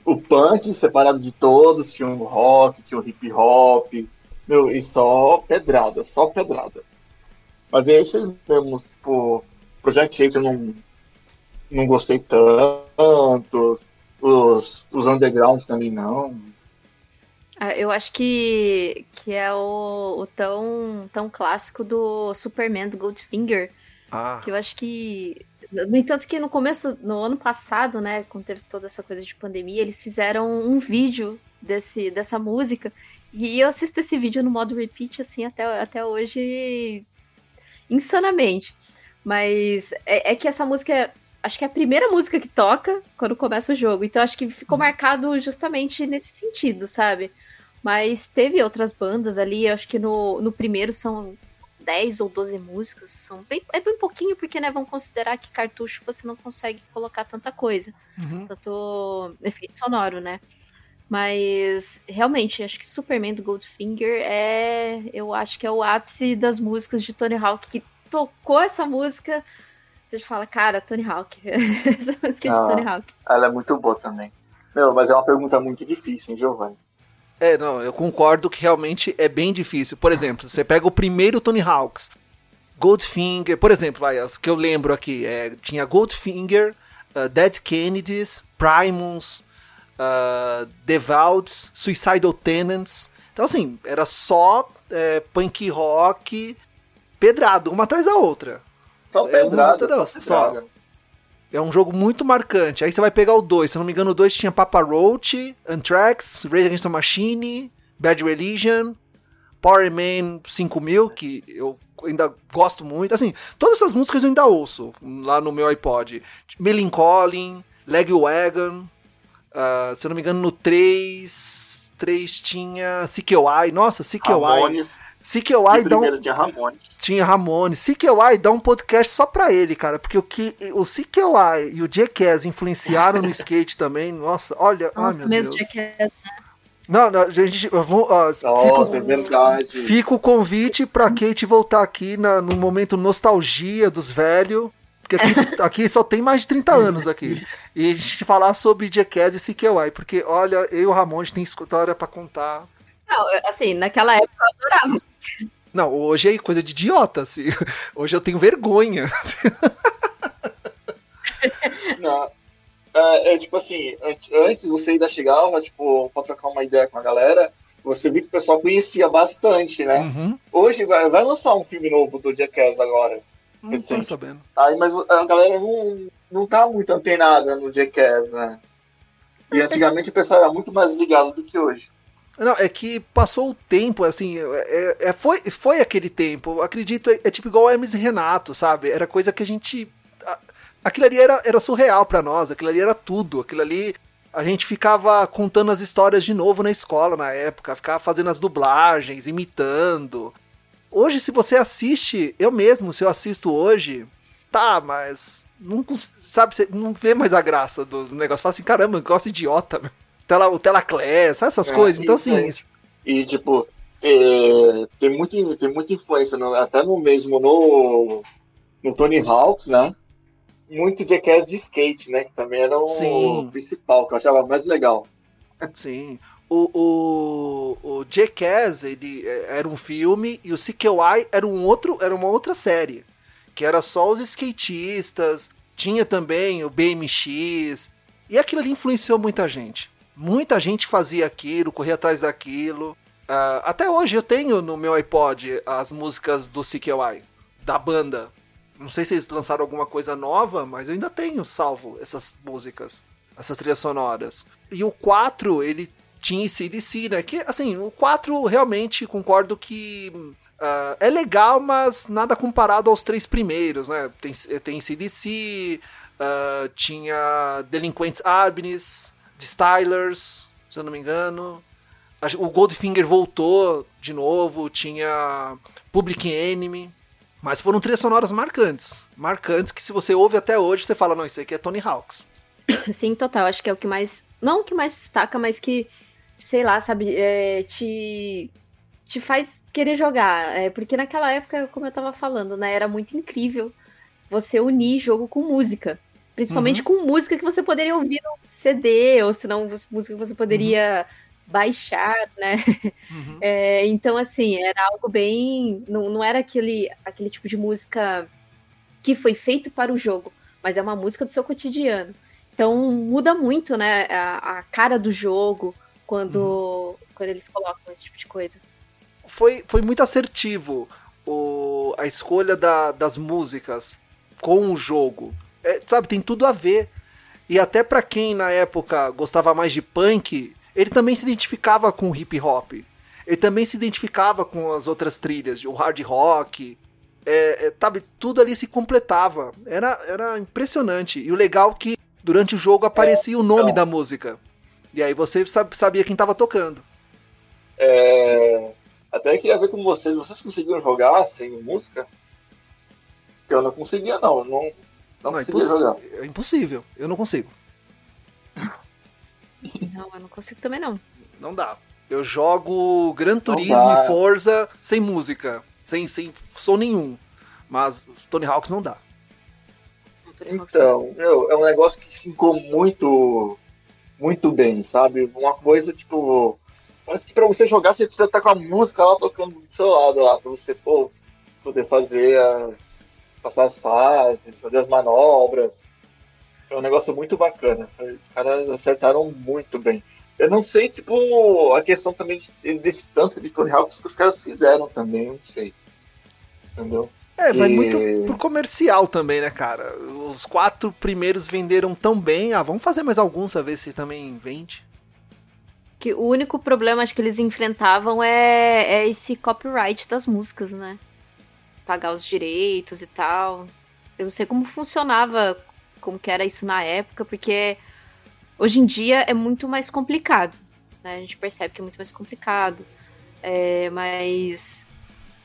O punk separado de todos, tinha o rock, tinha o hip hop. Meu, e só pedrada, só pedrada. Mas é esse mesmo, tipo, Project 8 eu não, não gostei tanto. Os, os undergrounds também não. Ah, eu acho que, que é o, o, tão, tão clássico do Superman do Goldfinger. Ah. Que eu acho que. No entanto, que no começo, no ano passado, né, quando teve toda essa coisa de pandemia, eles fizeram um vídeo desse, dessa música. E eu assisto esse vídeo no modo repeat, assim, até, até hoje, insanamente. Mas é, é que essa música acho que é a primeira música que toca quando começa o jogo. Então acho que ficou hum. marcado justamente nesse sentido, sabe? Mas teve outras bandas ali, acho que no, no primeiro são 10 ou 12 músicas, são bem, é bem pouquinho, porque né, vão considerar que cartucho você não consegue colocar tanta coisa. Uhum. Tanto efeito sonoro, né? Mas realmente, acho que Superman do Goldfinger é. Eu acho que é o ápice das músicas de Tony Hawk, que tocou essa música. Você fala, cara, Tony Hawk. essa música ah, de Tony Hawk. Ela é muito boa também. Meu, mas é uma pergunta muito difícil, hein, Giovanni? É, não, eu concordo que realmente é bem difícil. Por exemplo, você pega o primeiro Tony Hawks, Goldfinger, por exemplo, vai, as que eu lembro aqui, é, tinha Goldfinger, uh, Dead Kennedys, Primus, uh, The Vaults, Suicidal Tenants. Então, assim, era só é, punk rock pedrado, uma atrás da outra. Só é uma, só, só. É um jogo muito marcante. Aí você vai pegar o 2. Se eu não me engano, o 2 tinha Papa Roach, Anthrax, Rage Against the Machine, Bad Religion, Power Man 5000, que eu ainda gosto muito. Assim, todas essas músicas eu ainda ouço lá no meu iPod. Melancholy, Legwagon, uh, se eu não me engano, no 3, 3 tinha CKY. Nossa, CKY. Ramones. CKY dá um... tinha Ramones. Tinha Ramones. CKY dá um podcast só pra ele, cara. Porque o que o CKY e o Jackass influenciaram no skate também. Nossa, olha. Nossa, ai, meu mesmo Deus. Jackass, né? Não, não, gente, eu vou, ó, Nossa, é fica, verdade. fica o convite pra Kate voltar aqui na, no momento nostalgia dos velhos. Porque aqui, aqui só tem mais de 30 anos aqui. E a gente falar sobre Jackass e CKY. Porque, olha, eu e o Ramon a gente tem história pra contar. Não, assim, naquela época eu adorava. Não, hoje é coisa de idiota, assim. Hoje eu tenho vergonha. Não. É, é, tipo assim, antes, antes você ainda chegava, tipo, pra trocar uma ideia com a galera, você viu que o pessoal conhecia bastante, né? Uhum. Hoje vai, vai lançar um filme novo do Jackass agora. Não tô sabendo. Aí, mas a galera não, não tá muito antenada no Jackass, né? E antigamente o pessoal era muito mais ligado do que hoje. Não, é que passou o tempo, assim, é, é- foi, foi aquele tempo. Acredito, é, é tipo igual Hermes e Renato, sabe? Era coisa que a gente. a- aquilo ali era, era surreal pra nós, aquilo ali era tudo. Aquilo ali. A gente ficava contando as histórias de novo na escola na época, ficava fazendo as dublagens, imitando. Hoje, se você assiste, eu mesmo, se eu assisto hoje, tá, mas. Não, sabe, você não vê mais a graça do negócio. Fala assim, caramba, negócio idiota, meu. Tela, o Telaclass, essas É, coisas. Então, isso assim, aí. E, tipo, é, tem, muito, tem muita influência, no- até no mesmo no, no Tony Hawks, né? Muito Jackass de skate, né? Que também era o Sim. principal, que eu achava mais legal. Sim. O, o, o Jackass, ele é, era um filme e o CKY era um outro, era uma outra série, que era só os skatistas, tinha também o BMX, e aquilo ali influenciou muita gente. Muita gente fazia aquilo, corria atrás daquilo. Ah, até hoje eu tenho no meu iPod as músicas do CKY, da banda. Não sei se eles lançaram alguma coisa nova, mas eu ainda tenho salvo essas músicas, essas trilhas sonoras. E o 4, ele tinha CDC, né? Que, assim, o 4 realmente concordo que ah, é legal, mas nada comparado aos três primeiros, né? Tem, tem CDC, ah, tinha Delinquentes Abnes, The Stylers, se eu não me engano. O Goldfinger voltou de novo, tinha Public Enemy. Mas foram trilhas sonoras marcantes. Marcantes que se você ouve até hoje, você fala, não, isso aqui é Tony Hawks. Sim, total. Acho que é o que mais. Não o que mais destaca, mas que, sei lá, sabe, é, te. Te faz querer jogar. É, porque naquela época, como eu tava falando, né? Era muito incrível você unir jogo com música. Principalmente com música que você poderia ouvir no CD, ou se não, música que você poderia baixar, né? Uhum. É, então, assim, era algo bem. Não, não era aquele, aquele tipo de música que foi feito para o jogo, mas é uma música do seu cotidiano. Então muda muito, né, a, a cara do jogo quando, quando eles colocam esse tipo de coisa. foi, foi muito assertivo o, a escolha da- das músicas com o jogo. É, sabe, tem tudo a ver. E até pra quem na época gostava mais de punk, ele também se identificava com o hip hop. Ele também se identificava com as outras trilhas, o hard rock. É, é, sabe, tudo ali se completava. Era, era impressionante. E o legal é que durante o jogo aparecia o nome então. da música. E aí você sab- sabia quem tava tocando. É, até queria ver com vocês, vocês conseguiram jogar sem música? Porque eu não conseguia, não. Não, não, Não, é, jogar. é impossível. Eu não consigo. Não, eu não consigo também não. Não dá. Eu jogo Gran Turismo e Forza sem música. Sem, sem som nenhum. Mas Tony Hawks não dá. Então, meu, é um negócio que ficou muito, muito bem, sabe? Uma coisa, tipo, parece que pra você jogar você precisa estar com a música lá tocando do seu lado lá, pra você, pô, poder fazer, a, passar as fases, fazer as manobras. É um negócio muito bacana. Os caras acertaram muito bem. Eu não sei, tipo, a questão também de- desse tanto de Tony Hawk que os caras fizeram também, eu não sei. Entendeu? É, vai E- muito pro comercial também, né, cara? Os quatro primeiros venderam tão bem. Ah, vamos fazer mais alguns pra ver se também vende. Que o único problema acho que eles enfrentavam é, é esse copyright das músicas, né? Pagar os direitos e tal. Eu não sei como funcionava, como que era isso na época, porque hoje em dia é muito mais complicado. Né? A gente percebe que é muito mais complicado. É, mas.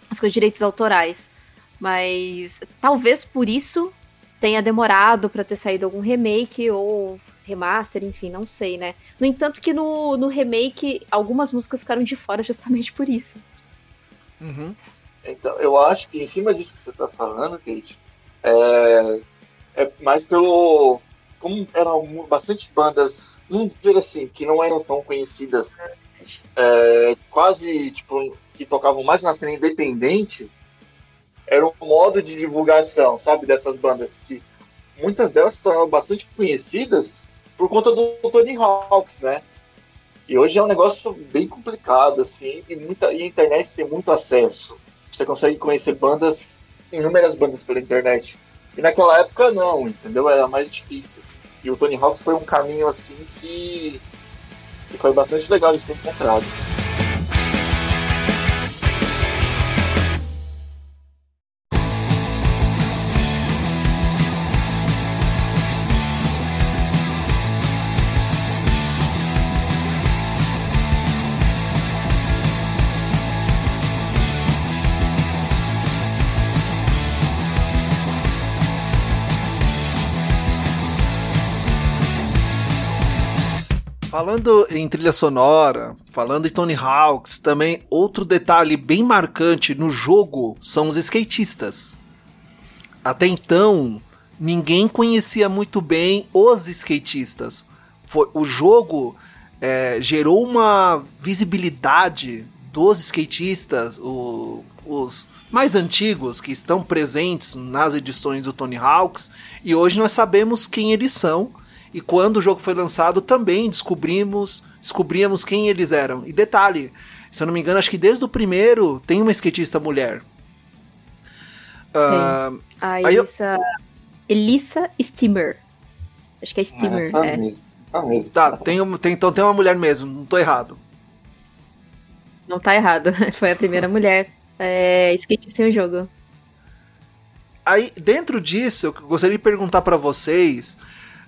As coisas direitos autorais. Mas talvez por isso tenha demorado para ter saído algum remake ou remaster, enfim, não sei, né? No entanto, que no, no remake, algumas músicas ficaram de fora justamente por isso. Uhum. Então, eu acho que em cima disso que você tá falando, Kate, é, é mais pelo. Como eram bastante bandas, vamos dizer assim, que não eram tão conhecidas, é, quase, tipo, que tocavam mais na cena independente, era um modo de divulgação, sabe, dessas bandas que muitas delas se tornaram bastante conhecidas por conta do Tony Hawks, né? E hoje é um negócio bem complicado, assim, e, muita, e a internet tem muito acesso. Você consegue conhecer bandas, inúmeras bandas pela internet. E naquela época não, entendeu? Era mais difícil. E o Tony Hawks foi um caminho assim que, que foi bastante legal de ter encontrado. Falando em trilha sonora, falando em Tony Hawks, também outro detalhe bem marcante no jogo são os skatistas. Até então, ninguém conhecia muito bem os skatistas. Foi, o jogo é, gerou uma visibilidade dos skatistas, o, os mais antigos que estão presentes nas edições do Tony Hawks, e hoje nós sabemos quem eles são e quando o jogo foi lançado, também descobrimos, descobríamos quem eles eram. E detalhe, se eu não me engano, acho que desde o primeiro tem uma skatista mulher. Uh, a Elissa, eu... Elissa Steamer. Acho que é Steamer. É, é. Mesmo, mesmo. Tá, tem, tem, então tem uma mulher mesmo, não tô errado. Não tá errado, foi a primeira mulher é, skatista em um jogo. Aí, dentro disso, eu gostaria de perguntar para vocês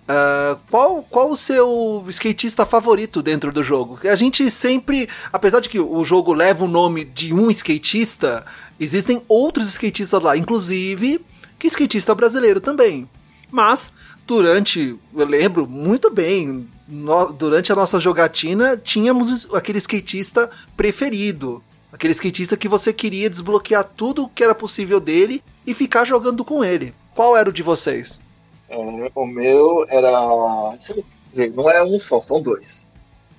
Uh, qual, qual o seu skatista favorito dentro do jogo? A gente sempre, apesar de que o jogo leva o nome de um skatista, existem outros skatistas lá, inclusive que skatista brasileiro também. Mas durante, eu lembro muito bem, no, durante a nossa jogatina tínhamos aquele skatista preferido, aquele skatista que você queria desbloquear tudo que era possível dele e ficar jogando com ele. Qual era o de vocês? É, o meu era. Dizer, não é um só, são dois.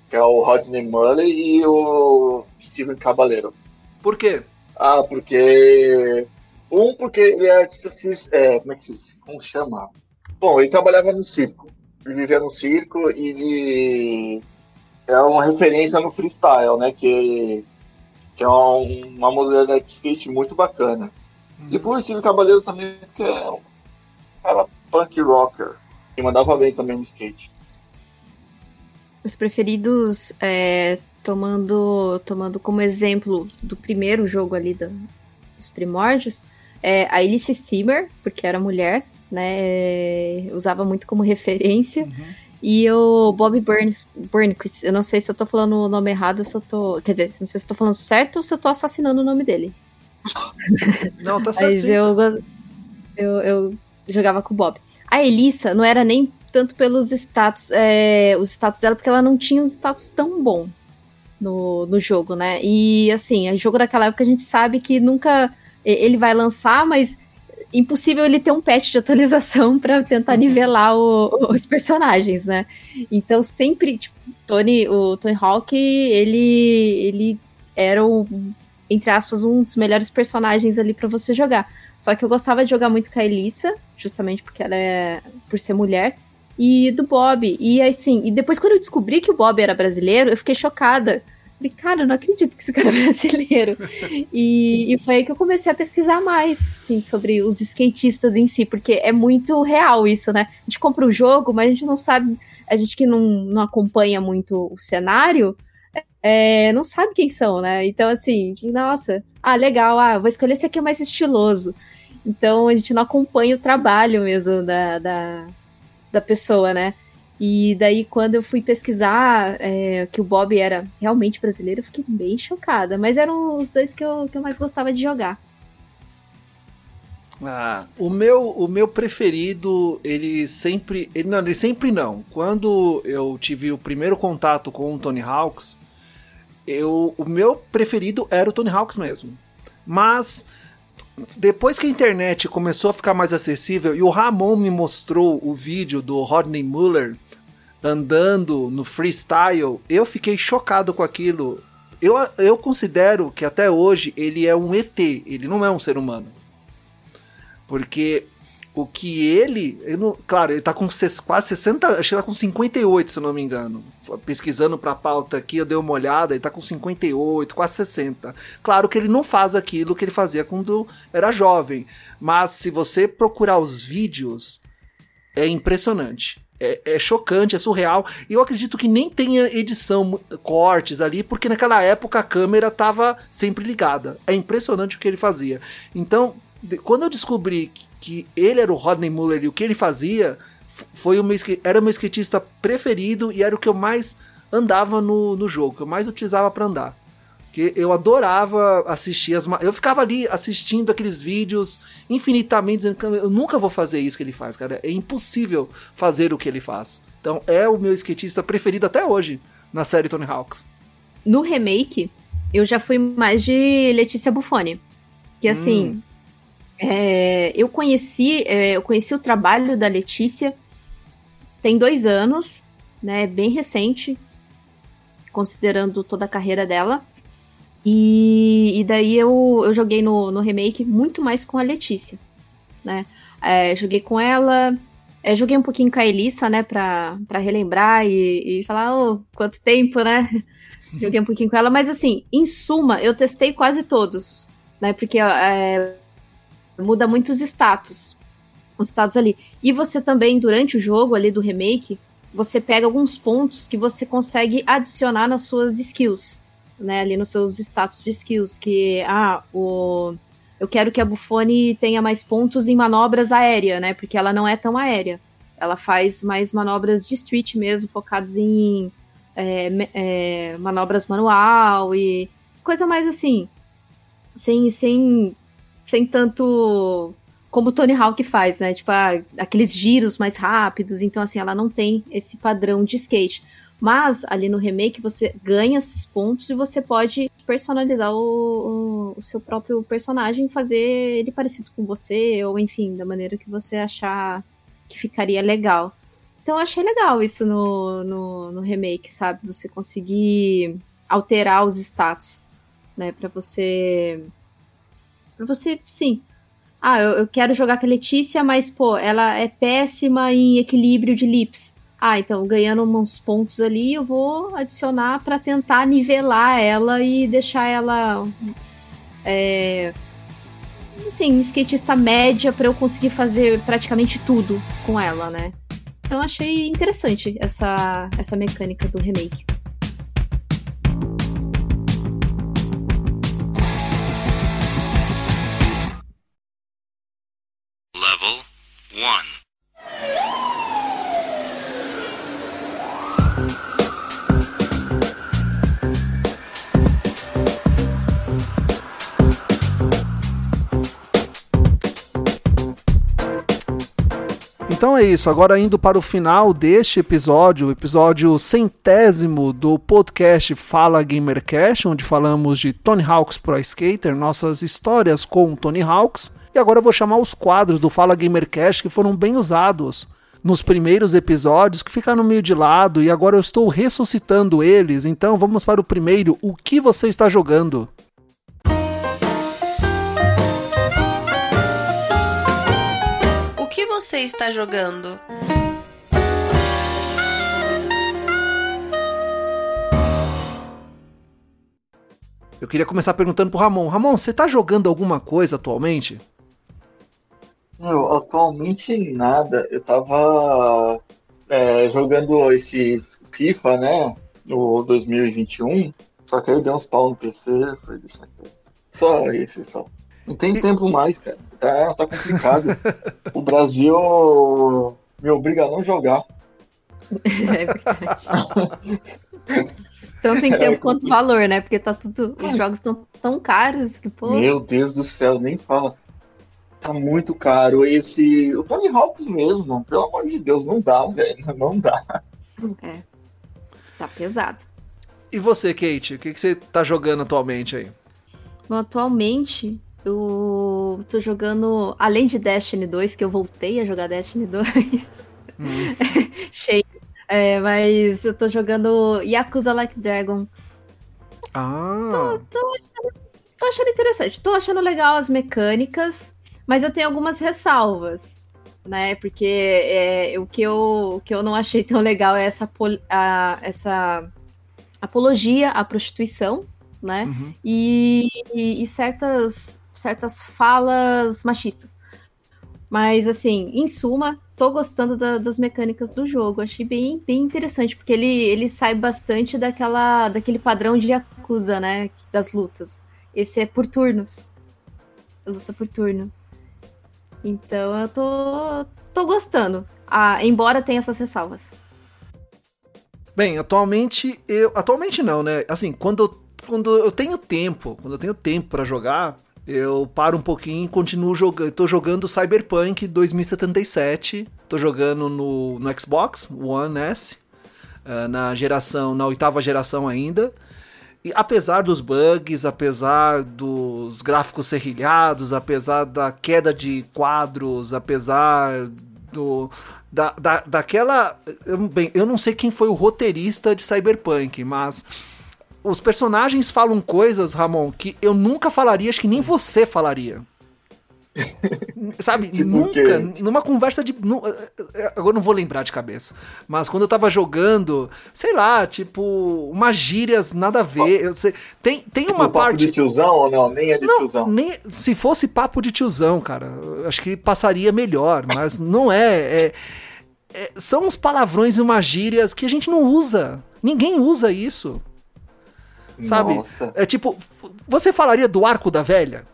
Que é o Rodney Mullen e o Steven Caballero. Por quê? Ah, porque. Um, porque ele é artista. É, como é que se Como chama? Bom, ele trabalhava no circo. Ele vivia no circo e ele. É uma referência no freestyle, né? Que, que é uma modalidade de skate muito bacana. Hum. E por Steven Caballero também, porque é um cara punk rocker, que mandava bem também no skate. Os preferidos, é, tomando, tomando como exemplo do primeiro jogo ali do, dos primórdios, é a Alice Steamer, porque era mulher, né? Usava muito como referência. Uhum. E o Bob Burns, Burnquist, eu não sei se eu tô falando o nome errado, se eu tô. Quer dizer, não sei se eu tô falando certo ou se eu tô assassinando o nome dele. Não, tá certo. Mas eu, eu, eu jogava com o Bob. A Elissa não era nem tanto pelos status, é, os status dela, porque ela não tinha os status tão bom no, no jogo, né? E assim, o jogo daquela época a gente sabe que nunca ele vai lançar, mas impossível ele ter um patch de atualização para tentar nivelar o, os personagens, né? Então sempre, tipo, Tony, o Tony Hawk, ele ele era o entre aspas um dos melhores personagens ali para você jogar. Só que eu gostava de jogar muito com a Elissa, justamente porque ela é. por ser mulher. E do Bob. E assim, e depois quando eu descobri que o Bob era brasileiro, eu fiquei chocada. Falei, cara, eu não acredito que esse cara é brasileiro. e, e foi aí que eu comecei a pesquisar mais, sim, sobre os skatistas em si, porque é muito real isso, né? A gente compra o jogo, mas a gente não sabe, a gente que não, não acompanha muito o cenário, é, não sabe quem são, né? Então, assim, nossa, ah, legal, ah, vou escolher esse aqui é mais estiloso. Então a gente não acompanha o trabalho mesmo da, da, da pessoa, né? E daí, quando eu fui pesquisar é, que o Bob era realmente brasileiro, eu fiquei bem chocada. Mas eram os dois que eu, que eu mais gostava de jogar. Ah, o meu, o meu preferido, ele sempre. Ele, não, ele sempre não. Quando eu tive o primeiro contato com o Tony Hawks, eu, o meu preferido era o Tony Hawks mesmo. Mas depois que a internet começou a ficar mais acessível e o Ramon me mostrou o vídeo do Rodney Muller andando no freestyle, eu fiquei chocado com aquilo. Eu, eu considero que até hoje ele é um ET, ele não é um ser humano. Porque o que ele. Não, claro, ele tá com quase 60. Acho que ele tá com 58, se eu não me engano. Pesquisando pra pauta aqui, eu dei uma olhada, ele tá com 58, quase 60. Claro que ele não faz aquilo que ele fazia quando era jovem. Mas se você procurar os vídeos, é impressionante. É, é, chocante, é surreal. E eu acredito que nem tenha edição, cortes ali, porque naquela época a câmera estava sempre ligada. É impressionante o que ele fazia. Então, quando eu descobri que ele era o Rodney Muller e o que ele fazia, foi o meu, era o meu skatista preferido e era o que eu mais andava no, no jogo, que eu mais utilizava para andar. Que eu adorava assistir as. Eu ficava ali assistindo aqueles vídeos infinitamente, dizendo que eu nunca vou fazer isso que ele faz, cara. É impossível fazer o que ele faz. Então é o meu skatista preferido até hoje na série Tony Hawks. No remake, eu já fui mais de Letícia Buffoni. Que assim, hum. É, eu conheci, é, eu conheci o trabalho da Letícia tem dois anos, né? Bem recente, considerando toda a carreira dela. E, e daí eu, eu joguei no, no remake muito mais com a Letícia, né? É, joguei com ela, é, joguei um pouquinho com a Elissa, né, pra, pra relembrar e, e falar, oh, quanto tempo, né? joguei um pouquinho com ela, mas assim, em suma, eu testei quase todos, né? Porque é, muda muito os status, os status ali. E você também, durante o jogo ali do remake, você pega alguns pontos que você consegue adicionar nas suas skills, né, ali nos seus status de skills, que ah, o eu quero que a Buffone tenha mais pontos em manobras aéreas, né? Porque ela não é tão aérea. Ela faz mais manobras de street mesmo, focadas em é, é, manobras manual e coisa mais assim. Sem, sem, sem tanto como o Tony Hawk faz, né? Tipo, ah, aqueles giros mais rápidos. Então, assim, ela não tem esse padrão de skate. Mas ali no remake você ganha esses pontos e você pode personalizar o, o, o, seu próprio personagem, fazer ele parecido com você, ou enfim, da maneira que você achar que ficaria legal. Então eu achei legal isso no, no, no remake, sabe? Você conseguir alterar os status, né? Pra você. Pra você, sim. Ah, eu, eu quero jogar com a Letícia, mas, pô, ela é péssima em equilíbrio de lips ah, então ganhando uns pontos ali, eu vou adicionar para tentar nivelar ela e deixar ela. É, assim, skatista média para eu conseguir fazer praticamente tudo com ela, né? Então achei interessante essa, essa mecânica do remake. 1 Então é isso, agora indo para o final deste episódio, o episódio centésimo do podcast Fala Gamercast, onde falamos de Tony Hawk's Pro Skater, nossas histórias com Tony Hawk's. E agora eu vou chamar os quadros do Fala Gamercast que foram bem usados nos primeiros episódios, que ficaram meio de lado e agora eu estou ressuscitando eles. Então vamos para o primeiro, o que você está jogando? você está jogando? Eu queria começar perguntando pro Ramon. Ramon, você tá jogando alguma coisa atualmente? Não, atualmente nada. Eu tava é, jogando esse FIFA, né? No 2021. Só que aí deu uns pau no PC. Falei, deixa aqui. Só esse, só. Não tem e... tempo mais, cara. Tá, tá complicado. o Brasil me obriga a não jogar. É verdade. Tanto em é, tempo quanto valor, né? Porque tá tudo. Os jogos estão tão caros que, pô. Meu Deus do céu, nem fala. Tá muito caro. Esse. O Tony Hawks mesmo, pelo amor de Deus, não dá, velho. Não dá. É. Tá pesado. E você, Kate? O que, que você tá jogando atualmente aí? Bom, atualmente eu tô jogando, além de Destiny 2, que eu voltei a jogar Destiny 2. Hum. Cheio. É, mas eu tô jogando Yakuza Like Dragon. Ah. Tô, tô, achando, tô achando interessante. Tô achando legal as mecânicas, mas eu tenho algumas ressalvas né? Porque é, o, que eu, o que eu não achei tão legal é essa, a, essa apologia à prostituição, né? Uhum. E, e, e, certas, certas falas machistas. Mas, assim, em suma, tô gostando da, das mecânicas do jogo. Achei bem, bem interessante, porque ele, ele sai bastante daquela, daquele padrão de Yakuza, né? Das lutas. Esse é por turnos. Luta por turno. Então eu tô, tô gostando. Ah, embora tenha essas ressalvas. Bem, atualmente eu. Atualmente não, né? Assim, quando eu, quando eu tenho tempo, quando eu tenho tempo para jogar, eu paro um pouquinho e continuo jogando. Tô jogando Cyberpunk 2077. Tô jogando no, no Xbox One S. Uh, na geração, na oitava geração ainda. E apesar dos bugs, apesar dos gráficos serrilhados, apesar da queda de quadros, apesar do. Da, da, daquela. Bem, eu não sei quem foi o roteirista de Cyberpunk, mas os personagens falam coisas, Ramon, que eu nunca falaria, acho que nem você falaria. Sabe, tipo nunca, numa conversa de. agora não vou lembrar de cabeça. Mas quando eu tava jogando, sei lá, tipo, umas gírias nada a ver. Eu sei, tem, tem tipo uma parte. de tiozão ou não? Nem é de não, tiozão. Nem, se fosse papo de tiozão, cara, acho que passaria melhor, mas não é, é, é. São uns palavrões e umas gírias que a gente não usa. Ninguém usa isso. Sabe? Nossa. É tipo, você falaria do arco da velha?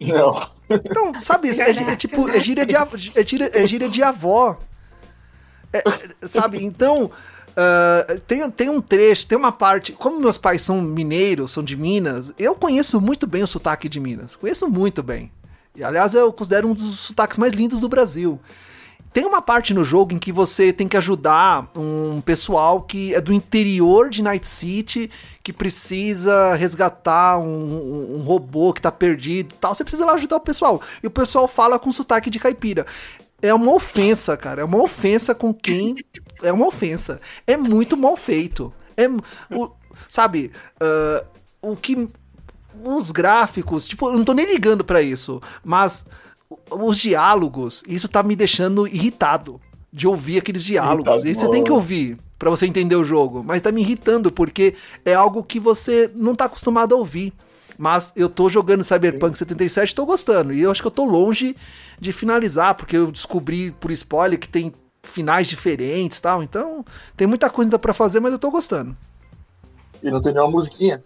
Não. Então, sabe, é, é, tipo, é gíria de, é gíria, é gíria de avó. É, sabe, então. Uh, tem, tem um trecho, tem uma parte. Como meus pais são mineiros, são de Minas, eu conheço muito bem o sotaque de Minas. Conheço muito bem. E aliás, eu considero um dos sotaques mais lindos do Brasil. Tem uma parte no jogo em que você tem que ajudar um pessoal que é do interior de Night City, que precisa resgatar um, um, um robô que tá perdido tal. Você precisa lá ajudar o pessoal. E o pessoal fala com sotaque de caipira. É uma ofensa, cara. É uma ofensa com quem. É uma ofensa. É muito mal feito. É. O, sabe? Uh, o que. Os gráficos, tipo, eu não tô nem ligando para isso, mas os diálogos, isso tá me deixando irritado de ouvir aqueles diálogos. E você tem que ouvir para você entender o jogo, mas tá me irritando porque é algo que você não tá acostumado a ouvir. Mas eu tô jogando Cyberpunk 77 e tô gostando. E eu acho que eu tô longe de finalizar, porque eu descobri por spoiler que tem finais diferentes tal. Então, tem muita coisa para fazer, mas eu tô gostando. E não tem nenhuma musiquinha?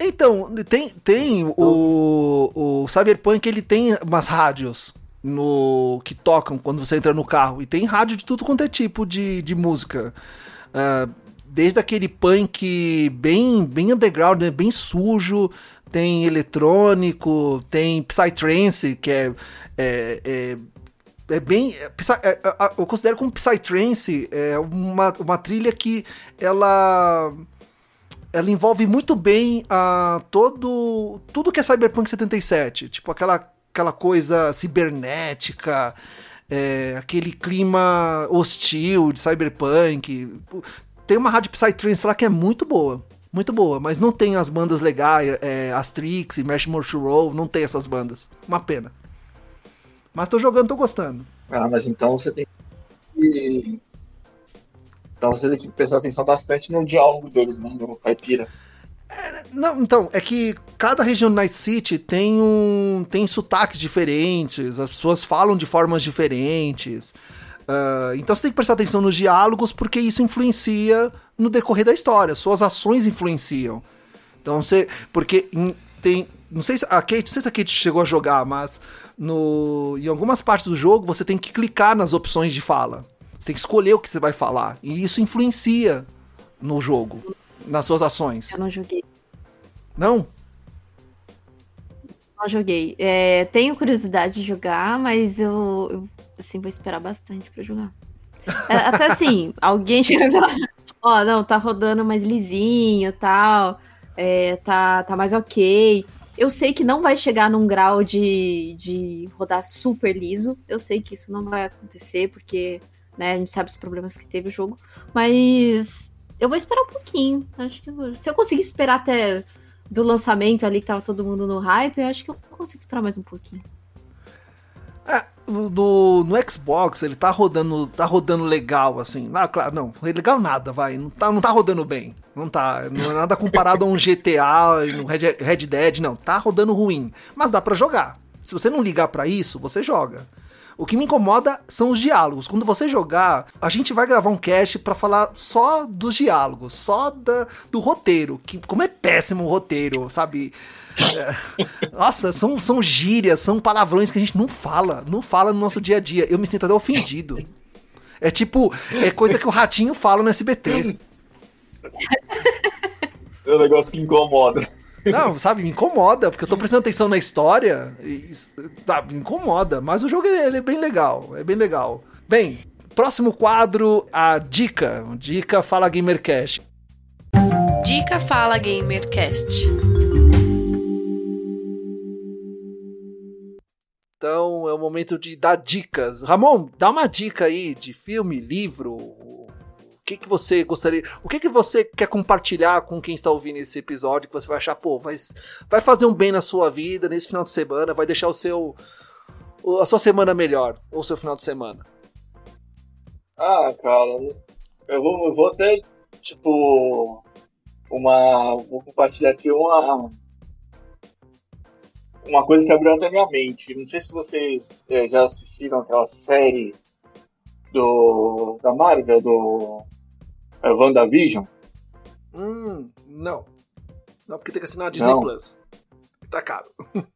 Então, tem, tem o, o Cyberpunk, ele tem umas rádios no que tocam quando você entra no carro. E tem rádio de tudo quanto é tipo de, de música. Uh, desde aquele punk bem, bem underground, né? bem sujo, tem eletrônico, tem psytrance, que é, é, é é bem. É, é, eu considero como Psytrance é uma, uma trilha que ela ela envolve muito bem uh, todo tudo que é Cyberpunk 77, tipo aquela, aquela coisa cibernética, é, aquele clima hostil de Cyberpunk. Tem uma rádio Psytrance lá que é muito boa, muito boa, mas não tem as bandas legais, é, Astrix, Mesh Roll, não tem essas bandas. Uma pena. Mas tô jogando, tô gostando. Ah, mas então você tem que então você tem que prestar atenção bastante no diálogo deles, né? No caipira. É, não, então, é que cada região do Night City tem um. tem sotaques diferentes, as pessoas falam de formas diferentes. Uh, então você tem que prestar atenção nos diálogos, porque isso influencia no decorrer da história. Suas ações influenciam. Então você. Porque em, tem. Não sei se a Kate, não sei se a Kate chegou a jogar, mas no, em algumas partes do jogo você tem que clicar nas opções de fala. Você tem que escolher o que você vai falar. E isso influencia no jogo, nas suas ações. Eu não joguei. Não? Não joguei. É, tenho curiosidade de jogar, mas eu, eu assim, vou esperar bastante pra jogar. É, até assim, alguém chega ó, não, tá rodando mais lisinho tal, é, tá, tá mais ok. Eu sei que não vai chegar num grau de, de rodar super liso. Eu sei que isso não vai acontecer, porque né, a gente sabe os problemas que teve o jogo. Mas eu vou esperar um pouquinho. Acho que eu vou... se eu conseguir esperar até do lançamento ali que tava todo mundo no hype, eu acho que eu consigo esperar mais um pouquinho. É, no, no Xbox ele tá rodando, tá rodando legal, assim. Ah, claro, não, legal nada, vai. Não tá, não tá rodando bem. Não tá. Não é nada comparado a um GTA no Red, Red Dead, não. Tá rodando ruim. Mas dá para jogar. Se você não ligar para isso, você joga. O que me incomoda são os diálogos. Quando você jogar, a gente vai gravar um cast para falar só dos diálogos, só da, do roteiro. Que, como é péssimo o roteiro, sabe? É, nossa, são, são gírias, são palavrões que a gente não fala, não fala no nosso dia a dia. Eu me sinto até ofendido. É tipo, é coisa que o ratinho fala no SBT. É um negócio que incomoda. Não, sabe, me incomoda, porque eu tô prestando atenção na história e tá, me incomoda. Mas o jogo ele é bem legal, é bem legal. Bem, próximo quadro, a dica. Dica Fala Gamercast. Dica Fala Gamercast. Então é o momento de dar dicas. Ramon, dá uma dica aí de filme, livro, que, que você gostaria. O que, que você quer compartilhar com quem está ouvindo esse episódio que você vai achar, pô, vai, vai fazer um bem na sua vida nesse final de semana, vai deixar o seu. a sua semana melhor, ou o seu final de semana? Ah, cara, eu vou, eu vou até, tipo, uma. Vou compartilhar aqui uma. Uma coisa que abriu até minha mente. Não sei se vocês é, já assistiram aquela série do da Marvel, do é WandaVision? Hum, não. Não, porque tem que assinar a Disney não. Plus. Tá caro.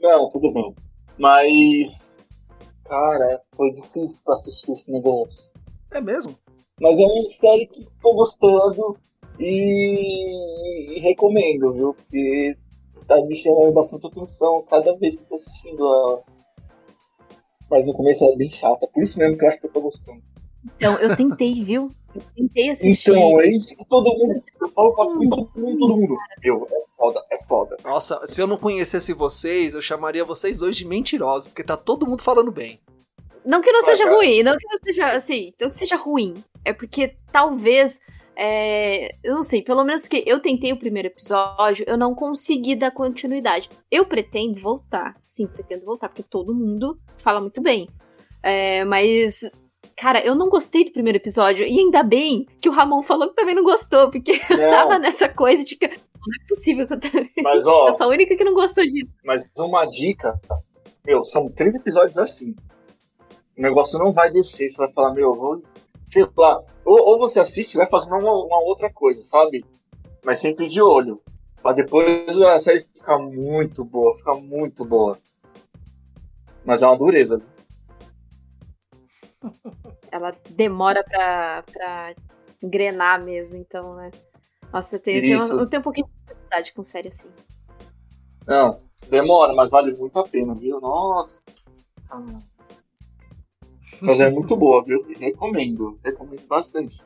não, tudo bem. Mas. Cara, foi difícil pra assistir esse negócio. É mesmo? Mas é uma série que tô gostando e, e recomendo, viu? Porque tá me chamando bastante atenção cada vez que tô assistindo ela. Mas no começo ela é bem chata, por isso mesmo que eu acho que eu tô gostando. Então, eu tentei, viu? Eu tentei assistir. Então, é isso que todo mundo. Eu falo pra todo mundo, todo mundo. Meu, é foda, é foda. Nossa, se eu não conhecesse vocês, eu chamaria vocês dois de mentirosos, porque tá todo mundo falando bem. Não que não seja ruim, não que não seja assim, não que seja ruim. É porque talvez. É, eu não sei, pelo menos que eu tentei o primeiro episódio, eu não consegui dar continuidade. Eu pretendo voltar, sim, pretendo voltar, porque todo mundo fala muito bem. É, mas Cara, eu não gostei do primeiro episódio. E ainda bem que o Ramon falou que também não gostou, porque não. eu tava nessa coisa de que não é possível que eu também. Mas, ó, eu sou a única que não gostou disso. Mas uma dica, meu, são três episódios assim. O negócio não vai descer, você vai falar, meu, vou. Sei lá. Ou, ou você assiste e vai fazendo uma, uma outra coisa, sabe? Mas sempre de olho. Pra depois a série ficar muito boa, ficar muito boa. Mas é uma dureza. Ela demora pra, pra engrenar mesmo, então, né? Nossa, eu tenho, eu tenho, eu tenho um pouquinho de dificuldade com série assim. Não, demora, mas vale muito a pena, viu? Nossa. Mas é muito boa, viu? Recomendo, recomendo bastante.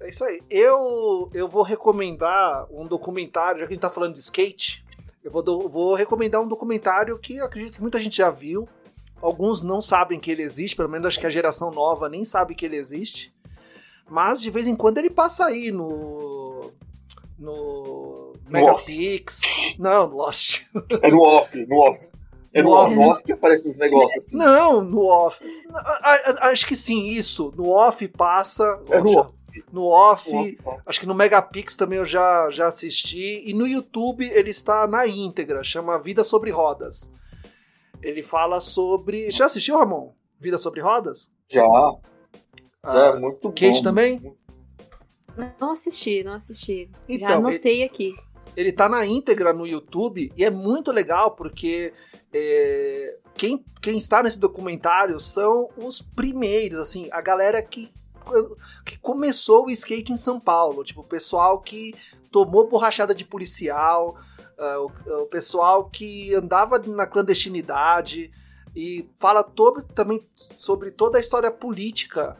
É isso aí. Eu, eu vou recomendar um documentário, já que a gente tá falando de skate, eu vou, do, vou recomendar um documentário que acredito que muita gente já viu, Alguns não sabem que ele existe, pelo menos acho que a geração nova nem sabe que ele existe. Mas de vez em quando ele passa aí no. No. Megapix. Não, no Lost. É no off, no off. É no, no off. off que aparece esses negócios. Assim. Não, no off. Acho que sim, isso. No off passa. É no off. No off, off, acho que no Megapix também eu já, já assisti. E no YouTube ele está na íntegra, chama Vida sobre Rodas. Ele fala sobre. Já assistiu, Ramon? Vida sobre Rodas? Já. Ah, é muito Kate bom. também? Não assisti, não assisti. Então, Já anotei ele, aqui. Ele tá na íntegra no YouTube e é muito legal porque é, quem, quem está nesse documentário são os primeiros, assim, a galera que que começou o skate em São Paulo, tipo, o pessoal que tomou borrachada de policial, o, o, pessoal que andava na clandestinidade e fala todo, também sobre toda a história política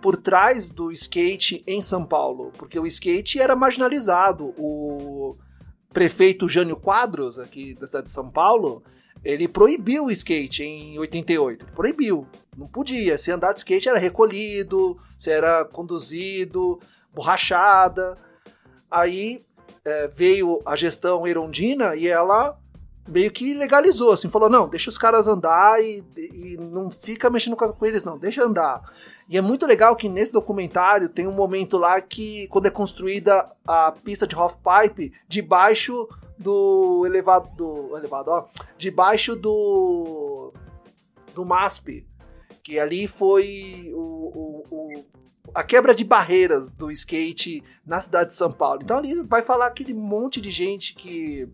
por trás do skate em São Paulo, porque o skate era marginalizado. O prefeito Jânio Quadros, aqui da cidade de São Paulo, ele proibiu o skate em 88. Proibiu. Não podia. Se andar de skate era recolhido, se era conduzido, borrachada. Aí é, veio a gestão Erondina e ela meio que legalizou, assim, falou, não, deixa os caras andar e, e não fica mexendo com eles, não, deixa andar. E é muito legal que nesse documentário tem um momento lá que, quando é construída a pista de half-pipe, debaixo do elevado, do elevado, debaixo do do MASP, que ali foi o, o a quebra de barreiras do skate na cidade de São Paulo. Então ali vai falar aquele monte de gente que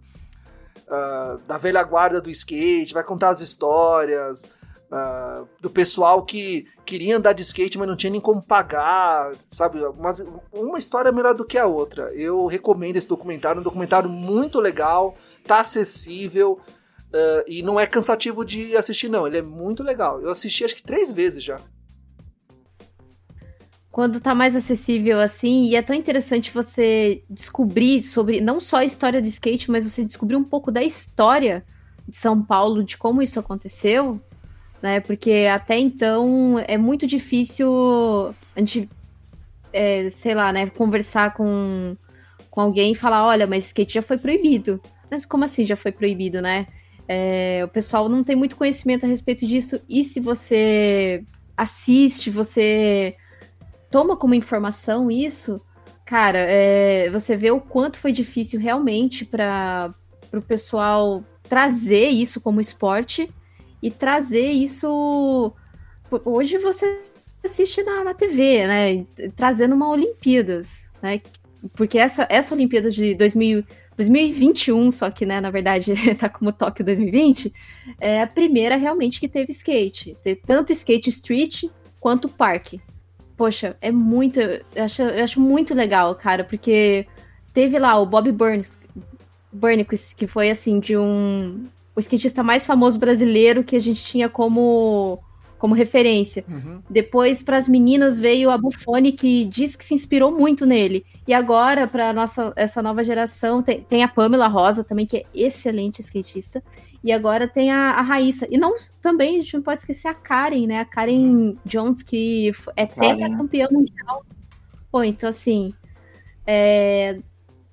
uh, da velha guarda do skate, vai contar as histórias uh, do pessoal que queria andar de skate, mas não tinha nem como pagar, sabe? Mas uma história melhor do que a outra. Eu recomendo esse documentário, um documentário muito legal, tá acessível. Uh, e não é cansativo de assistir, não. Ele é muito legal. Eu assisti acho que três vezes já quando tá mais acessível assim, e é tão interessante você descobrir sobre não só a história de skate, mas você descobrir um pouco da história de São Paulo, de como isso aconteceu, né? Porque até então é muito difícil a gente, é, sei lá, né, conversar com, com alguém e falar, olha, mas skate já foi proibido. Mas como assim já foi proibido, né? É, o pessoal não tem muito conhecimento a respeito disso, e se você assiste, você toma como informação isso, cara, é, você vê o quanto foi difícil realmente para o pessoal trazer isso como esporte e trazer isso. Hoje você assiste na, na TV, né? Trazendo uma Olimpíadas, né? Porque essa, essa Olimpíada de 2000, 2021, só que, né, na verdade, tá como Tóquio 2020, é a primeira realmente que teve skate. Teve tanto skate street quanto parque poxa, é muito. Eu acho, eu acho muito legal, cara, porque teve lá o Bob Burns, Burnicus, que foi assim, de um. O skatista mais famoso brasileiro que a gente tinha como como referência. Uhum. Depois, para as meninas, veio a Buffoni, que diz que se inspirou muito nele. E agora, para nossa essa nova geração, tem, tem, a Pamela Rosa também, que é excelente skatista. E agora tem a, a Raíssa. E não também, a gente não pode esquecer a Karen, né? A Karen Jones, que é campeã mundial. Pô, então assim. É,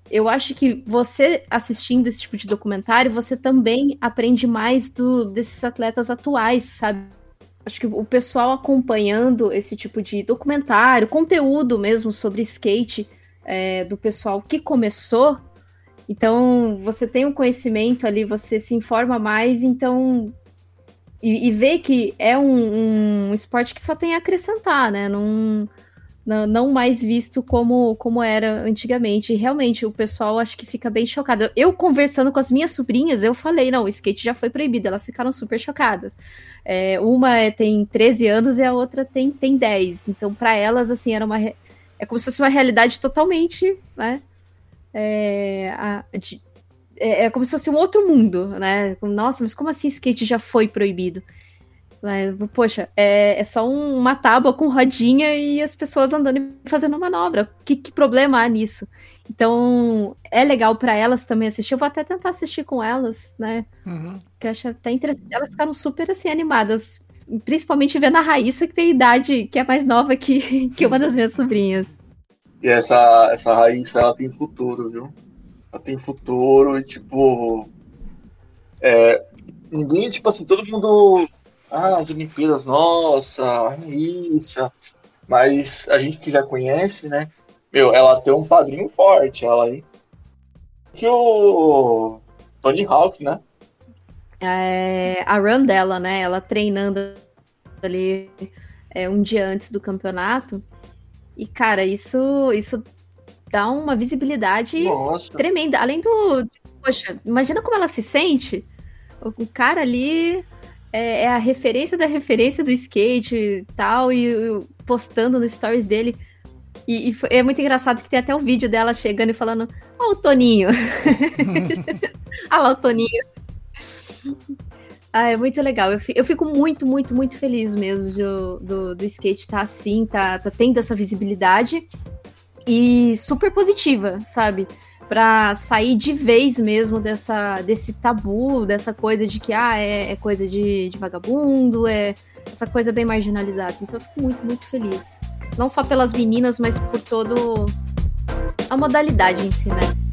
eu acho que você assistindo esse tipo de documentário, você também aprende mais do, desses atletas atuais, sabe? acho que o pessoal acompanhando esse tipo de documentário, conteúdo mesmo sobre skate é, do pessoal que começou. Então, você tem um conhecimento ali, você se informa mais, então. E, e vê que é um, um, esporte que só tem a acrescentar, né? Não, não mais visto como, como era antigamente. E realmente, o pessoal acho que fica bem chocado. Eu conversando com as minhas sobrinhas, eu falei, não, o skate já foi proibido. Elas ficaram super chocadas. É, uma é, tem 13 anos e a outra tem, tem 10. Então, para elas, assim, era uma... É como se fosse uma realidade totalmente, né? É, a, de, é, é como se fosse um outro mundo, né? Nossa, mas como assim skate já foi proibido? Poxa, é, é só um, uma tábua com rodinha e as pessoas andando e fazendo manobra. Que, que problema há nisso? Então, é legal para elas também assistir. Eu vou até tentar assistir com elas, né? Uhum. Que eu acho até interessante. Elas ficaram super assim animadas. Principalmente vendo a Raíssa, que tem idade, que é mais nova que, que uma das minhas sobrinhas. E essa, essa Raíssa, ela tem futuro, viu? Ela tem futuro e, tipo. É, ninguém, tipo assim, todo mundo ah, as Olimpíadas, nossa, isso. Mas a gente que já conhece, né? Meu, ela tem um padrinho forte, ela aí. Que o Tony Hawks, né? É, a run dela, né? Ela treinando ali é, um dia antes do campeonato. E, cara, isso, isso dá uma visibilidade Nossa. tremenda. Além do. Poxa, imagina como ela se sente. O, o cara ali é, é a referência da referência do skate e tal, e, e postando no stories dele. E, e foi- é muito engraçado que tem até o vídeo dela chegando e falando: Ó, o Toninho. Olha lá o Toninho. Ah, é muito legal. Eu fi- eu fico muito, muito, muito feliz mesmo do, do, do skate tá assim, tá, tá tendo essa visibilidade e super positiva, sabe? Pra sair de vez mesmo dessa, desse tabu, dessa coisa de que ah, é, é coisa de, de vagabundo, é essa coisa bem marginalizada. Então eu fico muito, muito feliz. Não só pelas meninas, mas por todo a modalidade em si, né?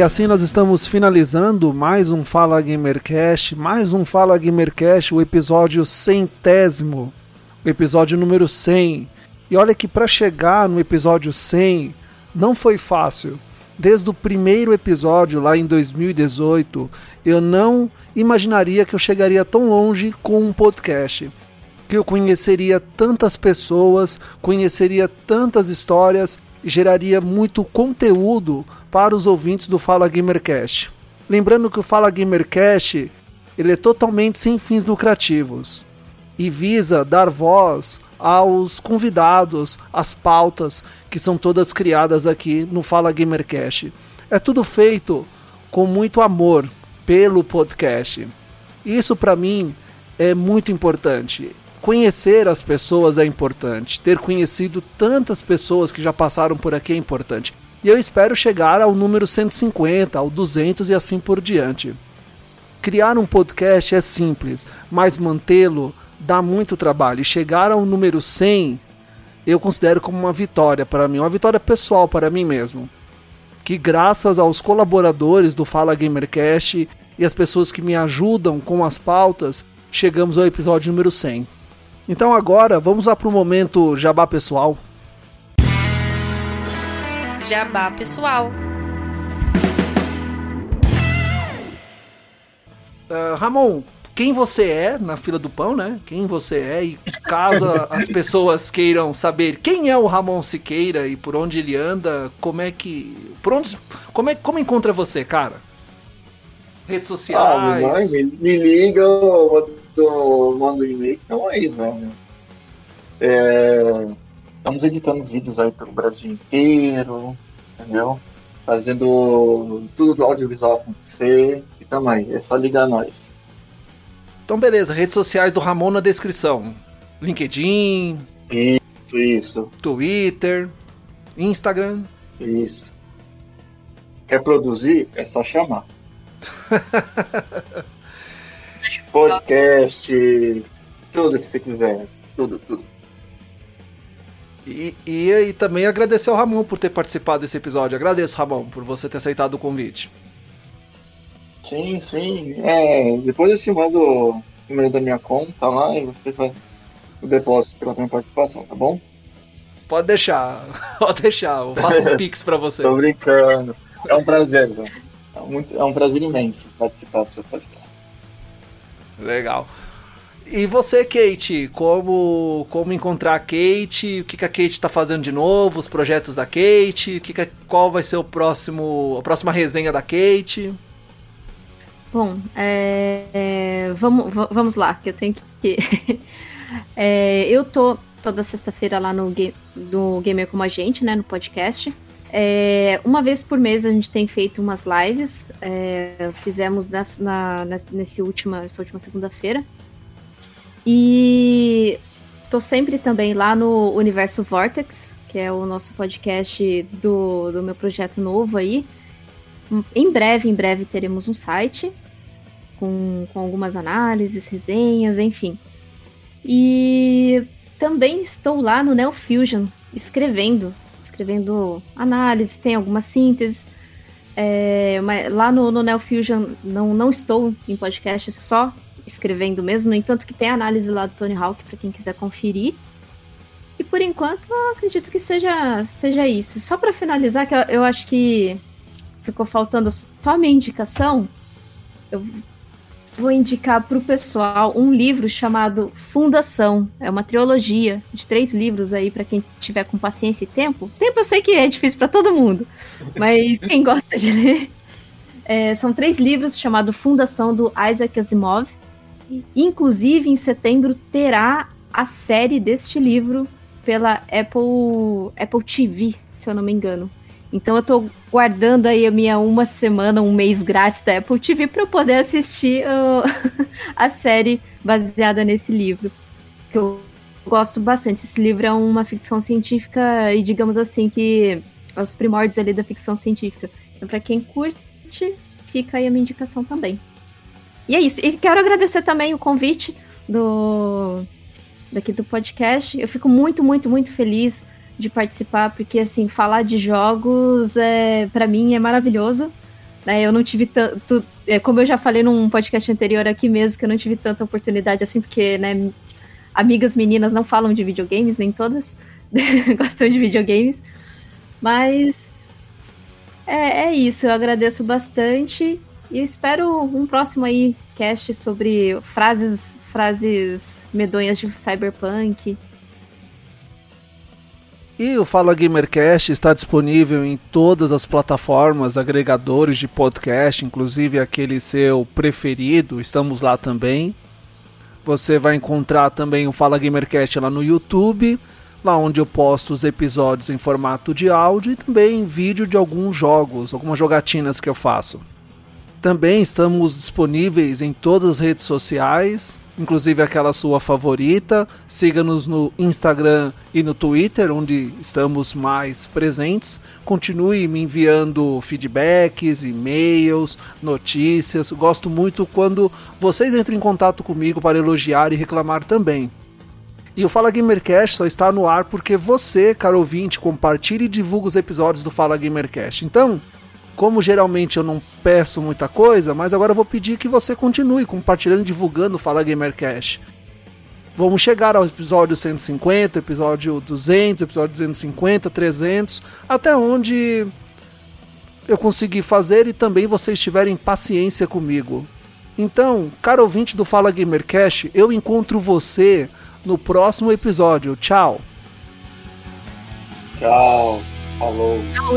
E assim nós estamos finalizando mais um Fala Gamercast, mais um Fala Gamercast, o episódio centésimo, o episódio número 100. E olha que para chegar no episódio 100 não foi fácil. Desde o primeiro episódio lá em 2018, eu não imaginaria que eu chegaria tão longe com um podcast. Que eu conheceria tantas pessoas, conheceria tantas histórias geraria muito conteúdo para os ouvintes do Fala Gamercast. Lembrando que o Fala Gamercast ele é totalmente sem fins lucrativos e visa dar voz aos convidados, às pautas que são todas criadas aqui no Fala Gamercast. É tudo feito com muito amor pelo podcast. Isso para mim é muito importante. Conhecer as pessoas é importante. Ter conhecido tantas pessoas que já passaram por aqui é importante. E eu espero chegar ao número 150, ao 200 e assim por diante. Criar um podcast é simples, mas mantê-lo dá muito trabalho. E chegar ao número 100 eu considero como uma vitória para mim, uma vitória pessoal para mim mesmo. Que graças aos colaboradores do Fala Gamercast e as pessoas que me ajudam com as pautas, chegamos ao episódio número 100. Então agora vamos lá para o momento jabá pessoal. Jabá pessoal. Uh, Ramon, quem você é na fila do pão, né? Quem você é e caso as pessoas queiram saber quem é o Ramon Siqueira e por onde ele anda, como é que, por onde, como é, como encontra você, cara? Redes Ah, sociais. me, me liga, eu um e-mail que estão aí, velho. É, estamos editando os vídeos aí pelo Brasil inteiro, entendeu? Fazendo tudo do audiovisual acontecer. E tamo aí, é só ligar nós. Então beleza, redes sociais do Ramon na descrição. LinkedIn, Isso, isso, Twitter, Instagram. isso. Quer produzir? É só chamar. Podcast, tudo que você quiser. Tudo, tudo. E, e, e também agradecer ao Ramon por ter participado desse episódio. Agradeço, Ramon, por você ter aceitado o convite. Sim, sim. É, depois eu te mando o número da minha conta lá e você faz o depósito pela minha participação, tá bom? Pode deixar, pode deixar. Eu faço um pix pra você. Tô brincando. É um prazer, velho. É, muito, é um prazer imenso participar do seu podcast. Legal. E você, Kate, como, como encontrar a Kate? O que, que a Kate tá fazendo de novo? Os projetos da Kate? O que que, qual vai ser o próximo, a próxima resenha da Kate? Bom, é, é, vamos, va- vamos lá, que eu tenho que. É, eu tô toda sexta-feira lá no, do Gamer Como a Gente, né, no podcast. É, uma vez por mês a gente tem feito umas lives. é, fizemos nessa, na, nesse última, essa última segunda-feira. E tô sempre também lá no Universo Vortex, que é o nosso podcast do, do meu projeto novo aí. Em breve, em breve teremos um site com, com algumas análises, resenhas, enfim. E também estou lá no Neo Fusion escrevendo, escrevendo análises, tem algumas sínteses. É, lá no, no Fusion não, não estou em podcast, só escrevendo mesmo. No entanto, que tem análise lá do Tony Hawk para quem quiser conferir. E por enquanto, eu acredito que seja, seja isso. Só para finalizar, que eu, eu, acho que ficou faltando só a minha indicação, eu vou indicar para o pessoal um livro chamado Fundação. É uma trilogia de três livros aí para quem tiver com paciência e tempo. Tempo eu sei que é difícil para todo mundo, mas quem gosta de ler. É, são três livros chamados Fundação do Isaac Asimov. Inclusive, em setembro terá a série deste livro pela Apple, Apple TV, se eu não me engano. Então eu tô guardando aí a minha uma semana, um mês grátis da Apple TV para eu poder assistir uh, a série baseada nesse livro. Que eu gosto bastante. Esse livro é uma ficção científica e digamos assim que é os primórdios ali da ficção científica. Então para quem curte, fica aí a minha indicação também. E é isso. E quero agradecer também o convite do daqui do podcast. Eu fico muito, muito, muito feliz de participar, porque assim, falar de jogos é para mim é maravilhoso. Né? Eu não tive tanto. É, como eu já falei num podcast anterior aqui mesmo, que eu não tive tanta oportunidade assim, porque, né, amigas meninas não falam de videogames, nem todas gostam de videogames. Mas é, é isso, eu agradeço bastante e espero um próximo aí cast sobre frases frases medonhas de cyberpunk e o Fala Gamercast está disponível em todas as plataformas agregadores de podcast, inclusive aquele seu preferido, estamos lá também. Você vai encontrar também o Fala Gamercast lá no YouTube, lá onde eu posto os episódios em formato de áudio e também vídeo de alguns jogos, algumas jogatinas que eu faço. Também estamos disponíveis em todas as redes sociais, inclusive aquela sua favorita. Siga-nos no Instagram e no Twitter, onde estamos mais presentes. Continue me enviando feedbacks, e-mails, notícias. Gosto muito quando vocês entram em contato comigo para elogiar e reclamar também. E o Fala Gamercast só está no ar porque você, caro ouvinte, compartilha e divulga os episódios do Fala Gamercast. Então, como geralmente eu não peço muita coisa, mas agora eu vou pedir que você continue compartilhando e divulgando o Fala Gamercast. Vamos chegar ao episódio 150, episódio 200, episódio 250, 300, até onde eu conseguir fazer e também vocês tiverem paciência comigo. Então, caro ouvinte do Fala Gamercast, eu encontro você no próximo episódio. Tchau. Tchau. Falou. Tchau,